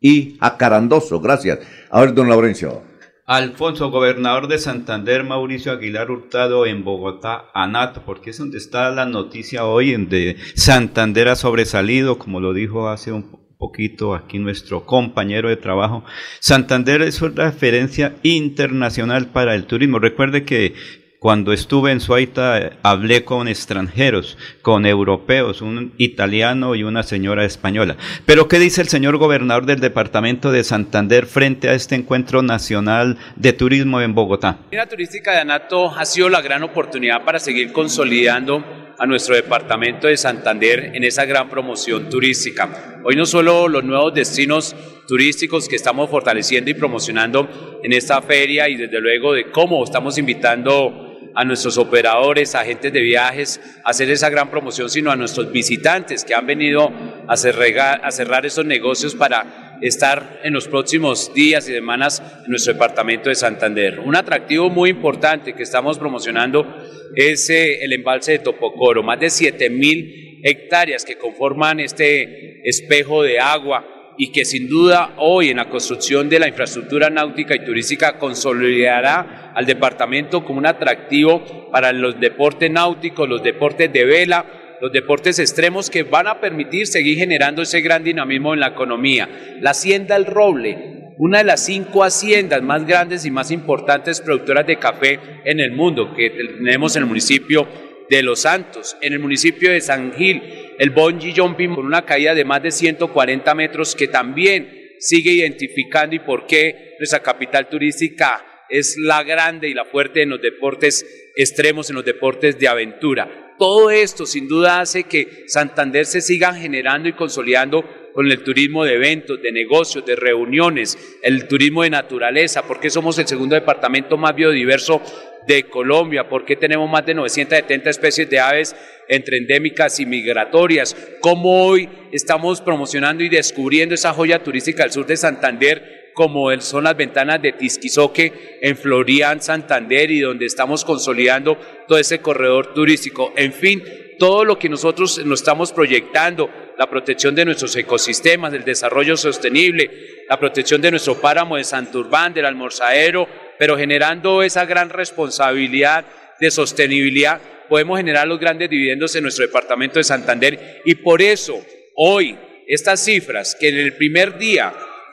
y acarandoso. Gracias. A ver, don Laurencio. Alfonso, gobernador de Santander, Mauricio Aguilar Hurtado en Bogotá, ANAT, porque es donde está la noticia hoy, en de Santander ha sobresalido, como lo dijo hace un poquito aquí nuestro compañero de trabajo. Santander es una referencia internacional para el turismo. Recuerde que cuando estuve en Suaita eh, hablé con extranjeros, con europeos, un italiano y una señora española. Pero ¿qué dice el señor gobernador del departamento de Santander frente a este encuentro nacional de turismo en Bogotá? La turística de Anato ha sido la gran oportunidad para seguir consolidando a nuestro departamento de Santander en esa gran promoción turística. Hoy no solo los nuevos destinos turísticos que estamos fortaleciendo y promocionando en esta feria y desde luego de cómo estamos invitando a nuestros operadores, agentes de viajes, hacer esa gran promoción, sino a nuestros visitantes que han venido a cerrar, a cerrar esos negocios para estar en los próximos días y semanas en nuestro departamento de Santander. Un atractivo muy importante que estamos promocionando es eh, el embalse de Topocoro, más de 7 mil hectáreas que conforman este espejo de agua y que sin duda hoy en la construcción de la infraestructura náutica y turística consolidará al departamento como un atractivo para los deportes náuticos, los deportes de vela, los deportes extremos que van a permitir seguir generando ese gran dinamismo en la economía. La Hacienda El Roble, una de las cinco haciendas más grandes y más importantes productoras de café en el mundo que tenemos en el municipio de Los Santos, en el municipio de San Gil, el bungee jumping con una caída de más de 140 metros que también sigue identificando y por qué nuestra capital turística es la grande y la fuerte en los deportes extremos, en los deportes de aventura. Todo esto sin duda hace que Santander se siga generando y consolidando con el turismo de eventos, de negocios, de reuniones, el turismo de naturaleza, porque somos el segundo departamento más biodiverso de Colombia, porque tenemos más de 970 especies de aves entre endémicas y migratorias, cómo hoy estamos promocionando y descubriendo esa joya turística del sur de Santander, como son las ventanas de Tisquizoque en Florian, Santander, y donde estamos consolidando todo ese corredor turístico. En fin, todo lo que nosotros nos estamos proyectando, la protección de nuestros ecosistemas, el desarrollo sostenible, la protección de nuestro páramo de Santurbán, del almorzadero, pero generando esa gran responsabilidad de sostenibilidad, podemos generar los grandes dividendos en nuestro departamento de Santander y por eso hoy estas cifras que en el primer día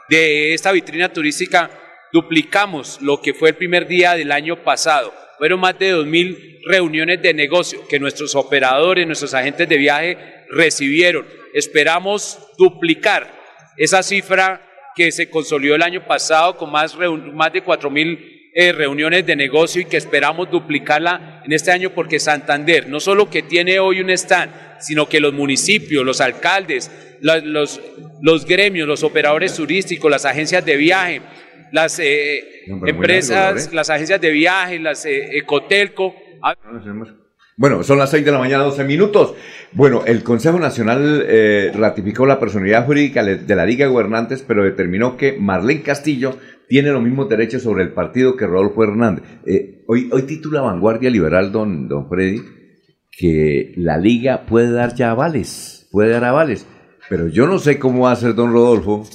de esta vitrina turística duplicamos lo que fue el primer día del año pasado. Fueron más de 2.000 reuniones de negocio que nuestros operadores, nuestros agentes de viaje recibieron. Esperamos duplicar esa cifra que se consolidó el año pasado con más, más de 4.000 eh, reuniones de negocio y que esperamos duplicarla en este año porque Santander, no solo que tiene hoy un stand, sino que los municipios, los alcaldes, los, los, gremios, los operadores turísticos, las agencias de viaje, las eh, empresas, las agencias de viaje, las eh, Ecotelco. Bueno, son las 6 de la mañana, 12 minutos. Bueno, el Consejo Nacional ratificó la personalidad jurídica de la Liga de Gobernantes, pero determinó que Marlene Castillo tiene los mismos derechos sobre el partido que Rodolfo Hernández. Eh, hoy, hoy titula Vanguardia Liberal, don, don Freddy, que la liga puede dar ya avales, puede dar avales, pero yo no sé cómo va a ser don Rodolfo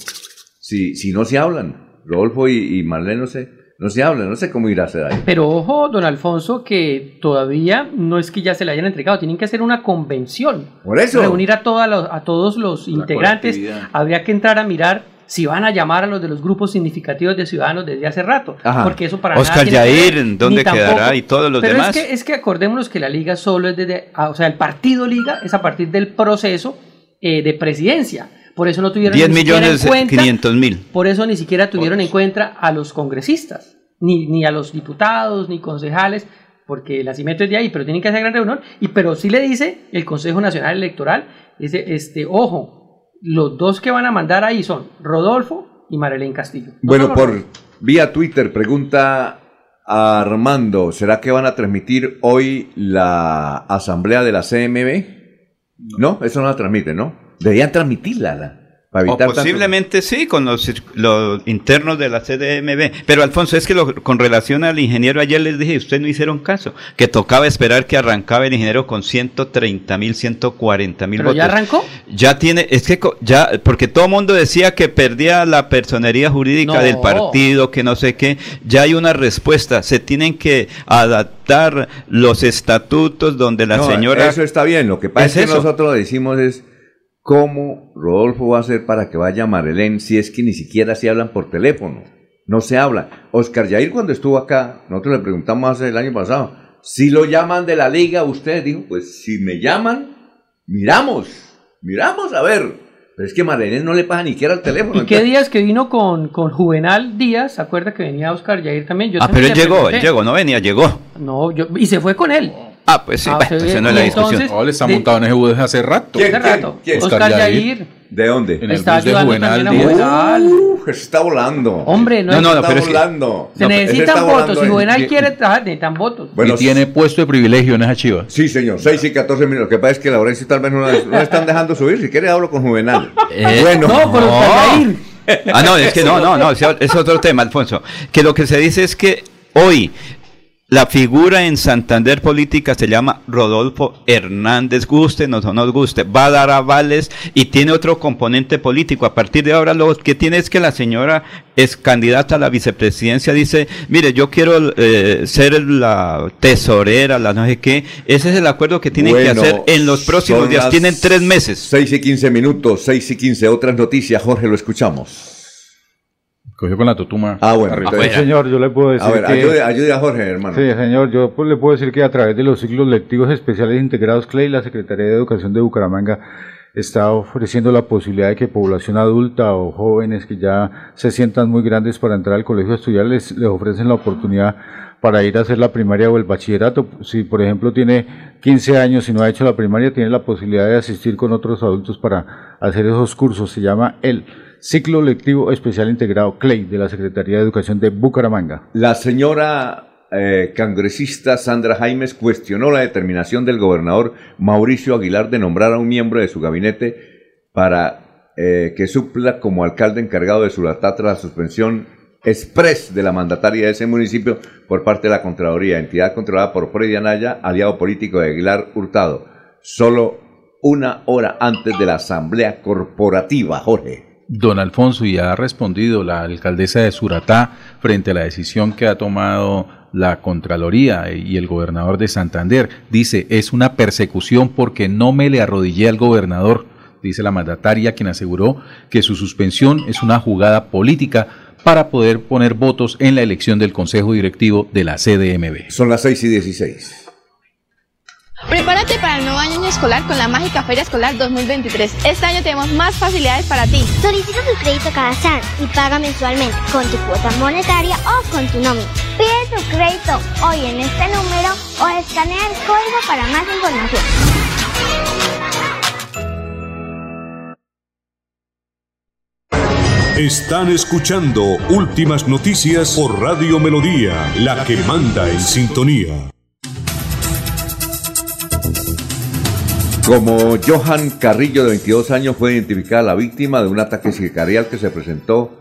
si, si no se hablan. Rodolfo y, Marlene no sé, no se hablan, no sé cómo irá a ser ahí. Pero ojo, don Alfonso, que todavía no es que ya se le hayan entregado, tienen que hacer una convención. Por eso. Reunir a, a todos los integrantes. Habría que entrar a mirar si van a llamar a los de los grupos significativos de ciudadanos desde hace rato. Porque eso para Oscar Yair, ¿dónde quedará? Y todos los demás. Es que, es que acordémonos que la liga solo es desde, ah, o sea, el partido liga es a partir del proceso eh, de presidencia. Por eso no tuvieron 10 millones en cuenta, 500 mil. Por eso ni siquiera tuvieron en cuenta a los congresistas, ni, ni a los diputados, ni concejales, porque el nacimiento es de ahí, pero tienen que hacer gran reunión. Y pero sí le dice el Consejo Nacional Electoral, dice, este, ojo, los dos que van a mandar ahí son Rodolfo y Marilén Castillo. bueno, por vía Twitter pregunta a Armando, ¿será que van a transmitir hoy la asamblea de la CMB? No, eso no la transmiten, ¿no? Deberían transmitirla. La, posiblemente sí, con los, internos de la CDMB. Pero Alfonso, es que con relación al ingeniero, ayer les dije, ustedes no hicieron caso, que tocaba esperar que arrancaba el ingeniero con 130 mil, 140 mil votos. ya arrancó? Ya tiene, es que ya, porque todo el mundo decía que perdía la personería jurídica del partido, que no sé qué, ya hay una respuesta, se tienen que adaptar los estatutos donde la señora... Eso está bien, lo que pasa es, que nosotros decimos es ¿Cómo Rodolfo va a hacer para que vaya Marilén si es que ni siquiera se hablan por teléfono? No se habla. Oscar Yair cuando estuvo acá, nosotros le preguntamos hace el año pasado, Si lo llaman de la liga, usted dijo, pues si me llaman, miramos, miramos a ver. Pero es que Marlene no le pasa ni siquiera el teléfono. ¿Y qué días que vino con, con Juvenal Díaz? ¿Se acuerda que venía Oscar Yair también? Yo ah, también pero él le llegó, él llegó, no venía, llegó. No, yo, y se fue con él. Ah, pues sí, Ah, bueno, esa no es la discusión. entonces- No, le está de- montado en ese bus desde hace rato. Hace rato. Oscar Yair. ¿De dónde? En el Está bus de Juvenal. Juvenal. Uh, se está volando. Hombre, no, No, no, no, está pero es que- volando. Se necesitan está votos. volando Si en- Juvenal y- quiere trabajar, necesitan votos. Bueno, y tiene puesto de privilegio en esa chiva. Sí, señor, 6 y 14 minutos. Lo que pasa es que Laurencio tal vez no la, no están dejando subir. Si quiere, hablo con Juvenal. Eh, bueno, No, con Oscar Yair. Ah, no, es que no, no, no, es otro tema, Alfonso. Que lo que se dice es que hoy la figura en Santander política se llama Rodolfo Hernández, guste, no o no nos guste, va a dar avales y tiene otro componente político. A partir de ahora lo que tiene es que la señora es candidata a la vicepresidencia, dice, mire, yo quiero eh, ser la tesorera, la no sé qué. Ese es el acuerdo que tienen que hacer en los próximos días. Tienen tres meses. 6 y 15 minutos, 6 y 15. Otras noticias, Jorge, lo escuchamos. Cogió con la totuma. Ah, bueno, arriba. entonces- Sí, señor, yo le puedo decir A ver, que... ayude, ayude a Jorge, hermano. Sí, señor, yo pues, le puedo decir que a través de los ciclos lectivos especiales integrados CLEI, la Secretaría de Educación de Bucaramanga está ofreciendo la posibilidad de que población adulta o jóvenes que ya se sientan muy grandes para entrar al colegio a estudiar, les, les ofrecen la oportunidad para ir a hacer la primaria o el bachillerato. Si, por ejemplo, tiene 15 años y no ha hecho la primaria, tiene la posibilidad de asistir con otros adultos para hacer esos cursos. Se llama el Ciclo Lectivo Especial Integrado CLEI de la Secretaría de Educación de Bucaramanga. La señora eh, congresista Sandra Jaimes cuestionó la determinación del gobernador Mauricio Aguilar de nombrar a un miembro de su gabinete para eh, que supla como alcalde encargado de Suratá tras la suspensión express de la mandataria de ese municipio por parte de la Contraloría, entidad controlada por Freddy Anaya, aliado político de Aguilar Hurtado. Solo una hora antes de la asamblea corporativa, Jorge. Don Alfonso, y ha respondido la alcaldesa de Suratá frente a la decisión que ha tomado la Contraloría y el gobernador de Santander. Dice, es una persecución porque no me le arrodillé al gobernador, dice la mandataria, quien aseguró que su suspensión es una jugada política para poder poner votos en la elección del Consejo Directivo de la CDMB. Son las 6 y 16. Prepárate para el nuevo año escolar con la mágica Feria Escolar 2023. Este año tenemos más facilidades para ti. Solicita tu crédito cada SAN y paga mensualmente con tu cuota monetaria o con tu nómina. Pide tu crédito hoy en este número o escanea el código para más información. Están escuchando Últimas Noticias por Radio Melodía, la que manda en sintonía. Como Johan Carrillo, de 22 años, fue identificada la víctima de un ataque sicarial que se presentó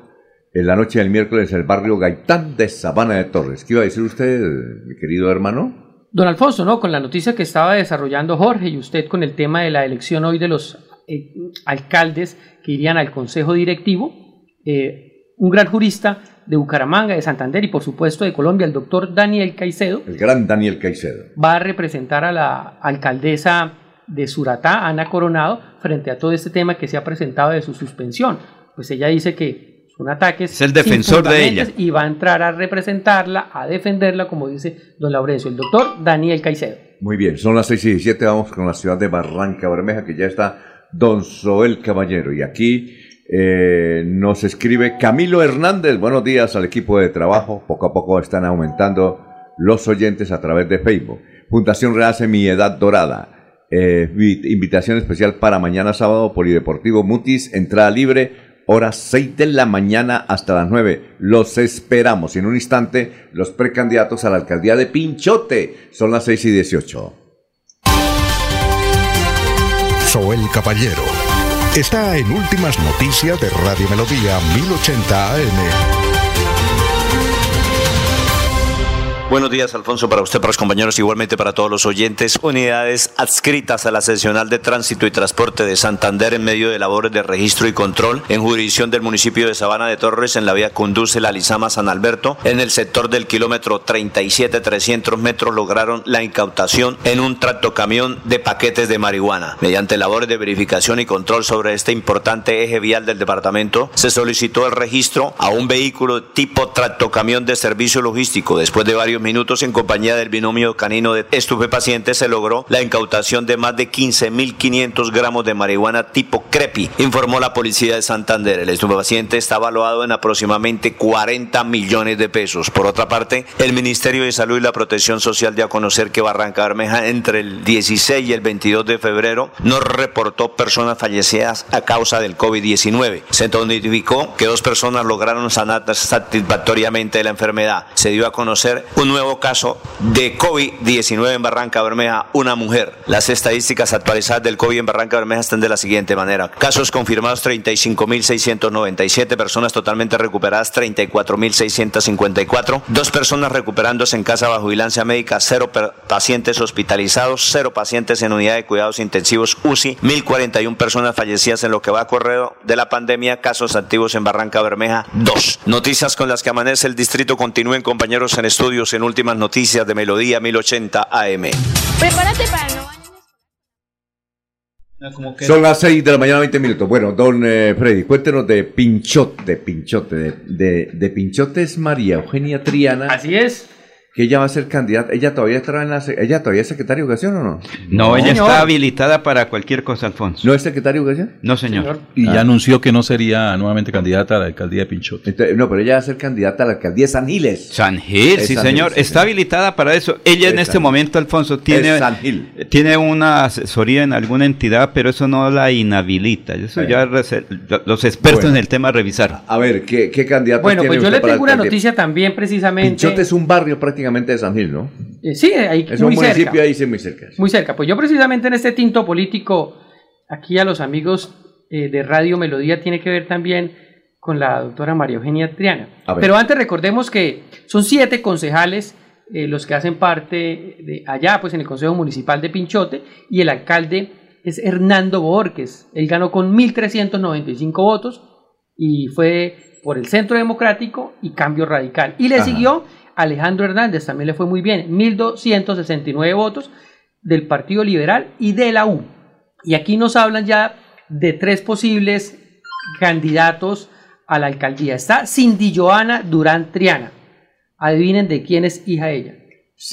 en la noche del miércoles en el barrio Gaitán de Sabana de Torres. ¿Qué iba a decir usted, mi querido hermano? Don Alfonso, ¿no? Con la noticia que estaba desarrollando Jorge y usted con el tema de la elección hoy de los eh, alcaldes que irían al Consejo Directivo, eh, un gran jurista de Bucaramanga, de Santander y por supuesto de Colombia, el doctor Daniel Caicedo, El gran Daniel Caicedo. va a representar a la alcaldesa de Suratá, Ana Coronado, frente a todo este tema que se ha presentado de su suspensión. Pues ella dice que son ataques. Es el defensor de ella. Y va a entrar a representarla, a defenderla, como dice don Laurencio, el doctor Daniel Caicedo. Muy bien, son las 6 y 17, vamos con la ciudad de Barranca Bermeja, que ya está Don Soel Caballero. Y aquí eh, nos escribe Camilo Hernández. Buenos días al equipo de trabajo. Poco a poco están aumentando los oyentes a través de Facebook. Fundación Rehace Mi Edad Dorada. Eh, vi- invitación especial para mañana sábado, Polideportivo Mutis, entrada libre, horas 6 de la mañana hasta las 9. Los esperamos. En un instante, los precandidatos a la alcaldía de Pinchote. Son las 6 y 18. Soel Caballero está en Últimas Noticias de Radio Melodía 1080 AM. Buenos días, Alfonso, para usted, para los compañeros, igualmente para todos los oyentes. Unidades adscritas a la seccional de tránsito y transporte de Santander en medio de labores de registro y control en jurisdicción del municipio de Sabana de Torres en la vía conduce la Lizama San Alberto. En el sector del kilómetro 37, 300 metros lograron la incautación en un tractocamión de paquetes de marihuana. Mediante labores de verificación y control sobre este importante eje vial del departamento, se solicitó el registro a un vehículo tipo tractocamión de servicio logístico después de varios minutos en compañía del binomio canino de estupefacientes se logró la incautación de más de 15.500 gramos de marihuana tipo crepi, informó la policía de Santander. El estupefaciente está evaluado en aproximadamente 40 millones de pesos. Por otra parte, el Ministerio de Salud y la Protección Social dio a conocer que Barranca Bermeja entre el 16 y el 22 de febrero no reportó personas fallecidas a causa del COVID-19. Se notificó que dos personas lograron sanar satisfactoriamente de la enfermedad. Se dio a conocer un nuevo caso de COVID-19 en Barranca Bermeja, una mujer. Las estadísticas actualizadas del COVID en Barranca Bermeja están de la siguiente manera. Casos confirmados 35.697, personas totalmente recuperadas 34.654, dos personas recuperándose en casa bajo vigilancia médica, cero pacientes hospitalizados, cero pacientes en unidad de cuidados intensivos UCI, 1.041 personas fallecidas en lo que va a correr de la pandemia, casos activos en Barranca Bermeja, dos. Noticias con las que amanece el distrito continúen compañeros en estudios en últimas noticias de Melodía 1080 AM. Prepárate para nuevo año. Son las 6 de la mañana, 20 minutos. Bueno, don eh, Freddy, cuéntenos de Pinchote, de Pinchote, de, de, de Pinchote es María Eugenia Triana. Así es. Que ella va a ser candidata. ¿Ella todavía estará en la... ¿Ella todavía es secretaria de Educación o no? No, ella está habilitada para cualquier cosa, Alfonso. ¿No es secretaria de Educación? No, señor. Y Ah. ya anunció que no sería nuevamente candidata a la alcaldía de Pinchote. Entonces, no, pero ella va a ser candidata a la alcaldía de San Giles. San Gil, Es sí San señor, Gil, está habilitada para eso. Ella en Es este San momento, Alfonso, tiene, Es San Gil. tiene una asesoría en alguna entidad, pero eso no la inhabilita. Eso ya los expertos Bueno. en el tema revisaron. A ver, ¿qué, qué candidatos Bueno, tiene pues yo le tengo una noticia también precisamente. Pinchote es un barrio prácticamente de San Gil, ¿no? Eh, sí, ahí Es muy un municipio ahí, sí, muy cerca. Muy cerca. Pues yo precisamente en este tinto político, aquí a los amigos eh, de Radio Melodía, tiene que ver también con la doctora María Eugenia Triana. Pero antes recordemos que son siete concejales eh, los que hacen parte de allá, pues en el Consejo Municipal de Pinchote, y el alcalde es Hernando Borges. Él ganó con 1.395 votos y fue por el Centro Democrático y Cambio Radical. Y le Ajá. siguió Alejandro Hernández, también le fue muy bien, 1.269 votos del Partido Liberal y de la U. Y aquí nos hablan ya de tres posibles candidatos a la alcaldía. Está Cindy Joana Durán Triana. Adivinen de quién es hija ella.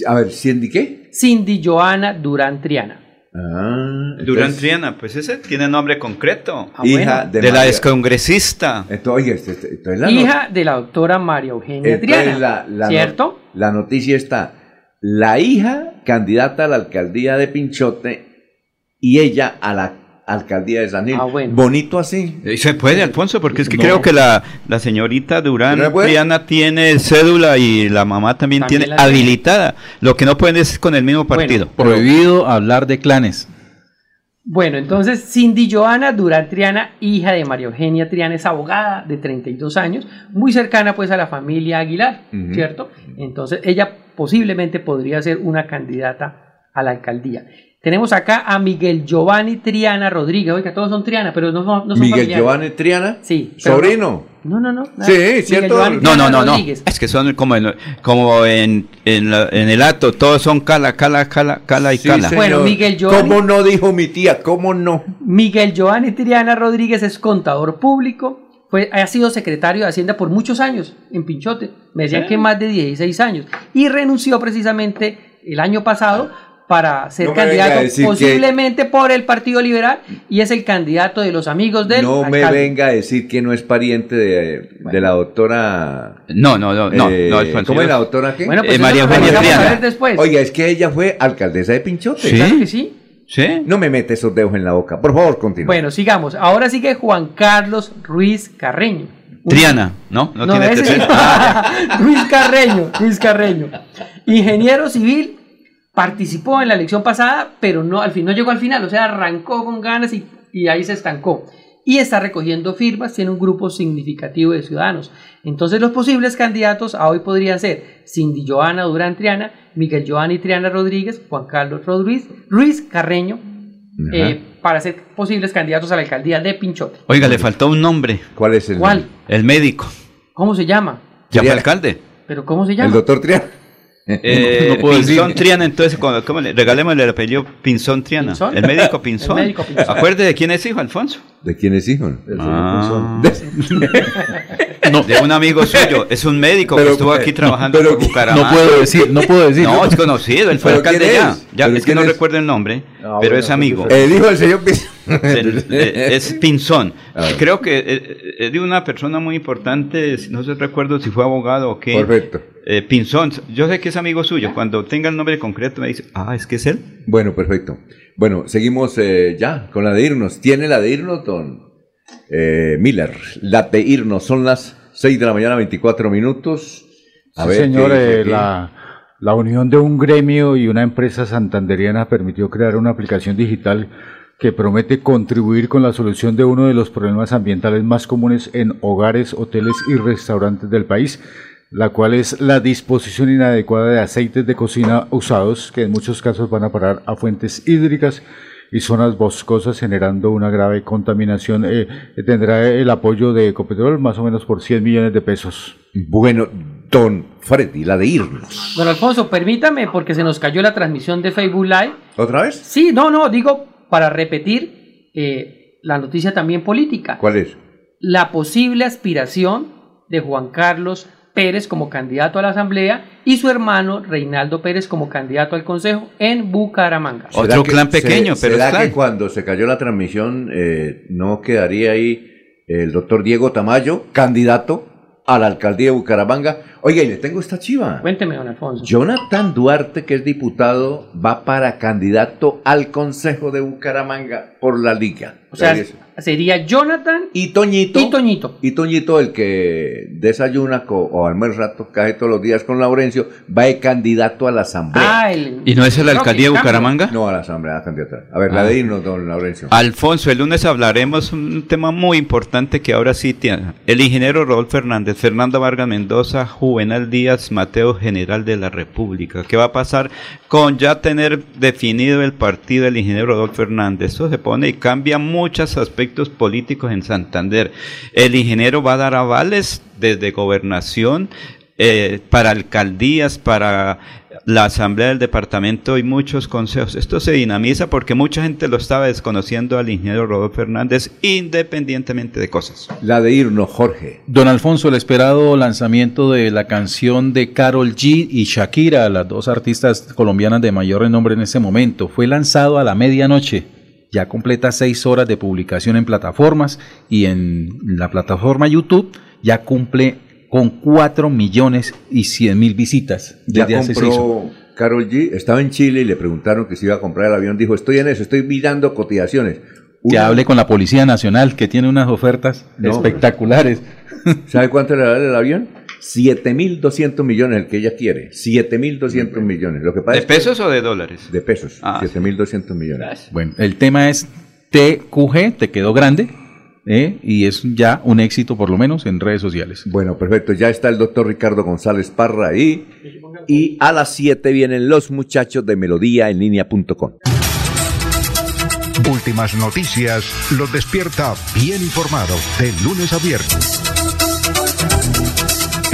A ver, ¿Cindy qué? Cindy Joana Durán Triana. Ah, Durán entonces- Triana, pues ese tiene nombre concreto. Ah, Hija bueno. de, de la excongresista. Esto, oye, esto- esto- esto es la hija de la doctora María Eugenia Triana. la, la no- ¿Cierto? la noticia está, la hija candidata a la alcaldía de Pinchote y ella a la alcaldía de San Gil. Ah, Bonito así. Y se puede, Alfonso, porque es que No. creo que la, la señorita Durán. Triana tiene cédula y la mamá también, También tiene habilitada. Lo que no pueden es con el mismo partido. Prohibido hablar de clanes. Bueno, entonces Cindy Joana Durán Triana, hija de María Eugenia Triana, es abogada de 32 años, muy cercana pues a la familia Aguilar. ¿cierto? Entonces ella posiblemente podría ser una candidata a la alcaldía. Tenemos acá a Miguel Giovanni Triana Rodríguez, oiga, todos son Triana, pero no, son- no son Miguel familiares. Giovanni Triana. Sí. Sobrino. No, no, no. nada. Sí, Miguel cierto. Giovanni No, no, no, no. Rodríguez. Es que son como en, como en, en, la- en el acto, todos son cala, cala, cala, cala y Sí, cala. señor. Bueno, Miguel Giovanni- ¿Cómo no dijo mi tía? ¿Cómo no? Miguel Giovanni Triana Rodríguez es contador público, fue, ha sido secretario de Hacienda por muchos años en Pinchote, me decían Sí. que más de 16 años, y renunció precisamente el año pasado para ser No candidato que- posiblemente por el Partido Liberal y es el candidato de los amigos del No me venga a decir que no es pariente de, de la doctora... No, no, no, no, eh, no, Alfonso. ¿Cómo es la doctora qué? Bueno, pues Eh, María Eugenia después. Oiga, es que ella fue alcaldesa de Pinchote. Sí. Claro que sí. ¿Sí? No me mete esos dedos en la boca. Por favor, continúe. Bueno, sigamos. Ahora sigue Juan Carlos Ruiz Carreño. Triana, ¿no? No, No, tiene ese- tercera. Luis Carreño, Luis Carreño. Ingeniero civil, participó en la elección pasada, pero no, al fin, no llegó al final, o sea, arrancó con ganas y, y ahí se estancó. Y está recogiendo firmas, tiene un grupo significativo de ciudadanos. Entonces los posibles candidatos a hoy podrían ser Cindy Joana Durán Triana, Miguel Giovanni Triana Rodríguez, Juan Carlos Rodríguez, Ruiz Carreño, eh, para ser posibles candidatos a la alcaldía de Pinchote. Oiga, le faltó un nombre. ¿Cuál es el ¿Cuál? nombre? El médico. ¿Cómo se llama? Ya fue alcalde. ¿Pero cómo se llama? El doctor Triana. Eh, No puedo Pinzón decir. Triana, entonces, ¿cómo, le, regalémosle el apellido Pinzón Triana. ¿Pinzón? El médico Pinzón. El médico Pinzón. Acuerde de quién es hijo, Alfonso. ¿De quién es hijo? Ah. de un amigo suyo. Es un médico que estuvo aquí trabajando pero- Bucaramanga. no puedo decir, no puedo decir. No, es conocido, él fue ¿Pero alcalde ya. es? Ya, ¿Pero es que no es? recuerdo el nombre, Ah, pero bueno, es amigo. El hijo del señor eh, es Pinzón. Creo que eh, es de una persona muy importante, no sé recuerdo si fue abogado o qué. Perfecto. Eh, Pinzón, yo sé que es amigo suyo. Cuando tenga el nombre concreto me dice, ah, es que es él. Bueno, perfecto. Bueno, seguimos eh, ya con la de irnos. ¿Tiene la de irnos, don eh, Miller? La de irnos. Son las 6 de la mañana, 24 minutos. A Sí, ver, señor, ¿qué dice eh, la, la unión de un gremio y una empresa santanderiana permitió crear una aplicación digital que promete contribuir con la solución de uno de los problemas ambientales más comunes en hogares, hoteles y restaurantes del país, la cual es la disposición inadecuada de aceites de cocina usados, que en muchos casos van a parar a fuentes hídricas y zonas boscosas generando una grave contaminación. Eh, tendrá el apoyo de Ecopetrol más o menos por 100 millones de pesos. Bueno, don Freddy, la de irnos. Don Alfonso, permítame porque se nos cayó la transmisión de Facebook Live. ¿Otra vez? Sí, no, no, digo para repetir eh, la noticia también política. ¿Cuál es? La posible aspiración de Juan Carlos Pérez como candidato a la Asamblea y su hermano Reinaldo Pérez como candidato al Consejo en Bucaramanga. Otro ¿Será que- clan pequeño, se- pero es ¿Será clan. que cuando se cayó la transmisión eh, no quedaría ahí el doctor Diego Tamayo, candidato a la alcaldía de Bucaramanga? Oiga, y le tengo esta chiva. Cuénteme, don Alfonso. Jonathan Duarte, que es diputado, va para candidato al Consejo de Bucaramanga por la Liga. O sea, Fíjese. sería Jonathan y Toñito. y Toñito. Y Toñito, el que desayuna co- o almuerza rato, cae todos los días con Laurencio, va de candidato a la Asamblea. Ah, el- ¿Y no es el alcaldía de. Bucaramanga? No, a la Asamblea, candidato. A ver, la Ah. de irnos, don Laurencio. Alfonso, el lunes hablaremos un tema muy importante que ahora sí tiene. El ingeniero Rodolfo Fernández, Fernando Vargas Mendoza, Juvenal Díaz, Mateo General de la República. ¿Qué va a pasar con ya tener definido el partido del ingeniero Rodolfo Fernández? Eso se pone y cambia muchos aspectos políticos en Santander. El ingeniero va a dar avales desde gobernación eh, para alcaldías, para la asamblea del departamento y muchos consejos. Esto se dinamiza porque mucha gente lo estaba desconociendo al ingeniero Rodolfo Fernández independientemente de cosas. La de irnos, Jorge. Don Alfonso, el esperado lanzamiento de la canción de Carol G y Shakira, las dos artistas colombianas de mayor renombre en este momento, fue lanzado a la medianoche. Ya completa seis horas de publicación en plataformas y en la plataforma YouTube ya cumple con 4 millones y 100 mil visitas Ya desde hace seis horas. compró Carol G. Estaba en Chile y le preguntaron que si iba a comprar el avión. Dijo, estoy en eso, estoy mirando cotizaciones. Que Una- hable con la Policía Nacional, que tiene unas ofertas No, espectaculares. ¿Sabe cuánto le vale el avión? 7.200 millones el que ella quiere. 7.200 millones. Lo que pasa ¿De es que- pesos o de dólares? De pesos. Ah, 7.200 millones. Bueno, el tema es TQG, te quedó grande, ¿eh? y es ya un éxito por lo menos en redes sociales. Bueno, perfecto. Ya está el doctor Ricardo González Parra ahí. Y a las 7 vienen los muchachos de Melodía en línea.com. Últimas noticias los despierta bien informados de lunes a viernes.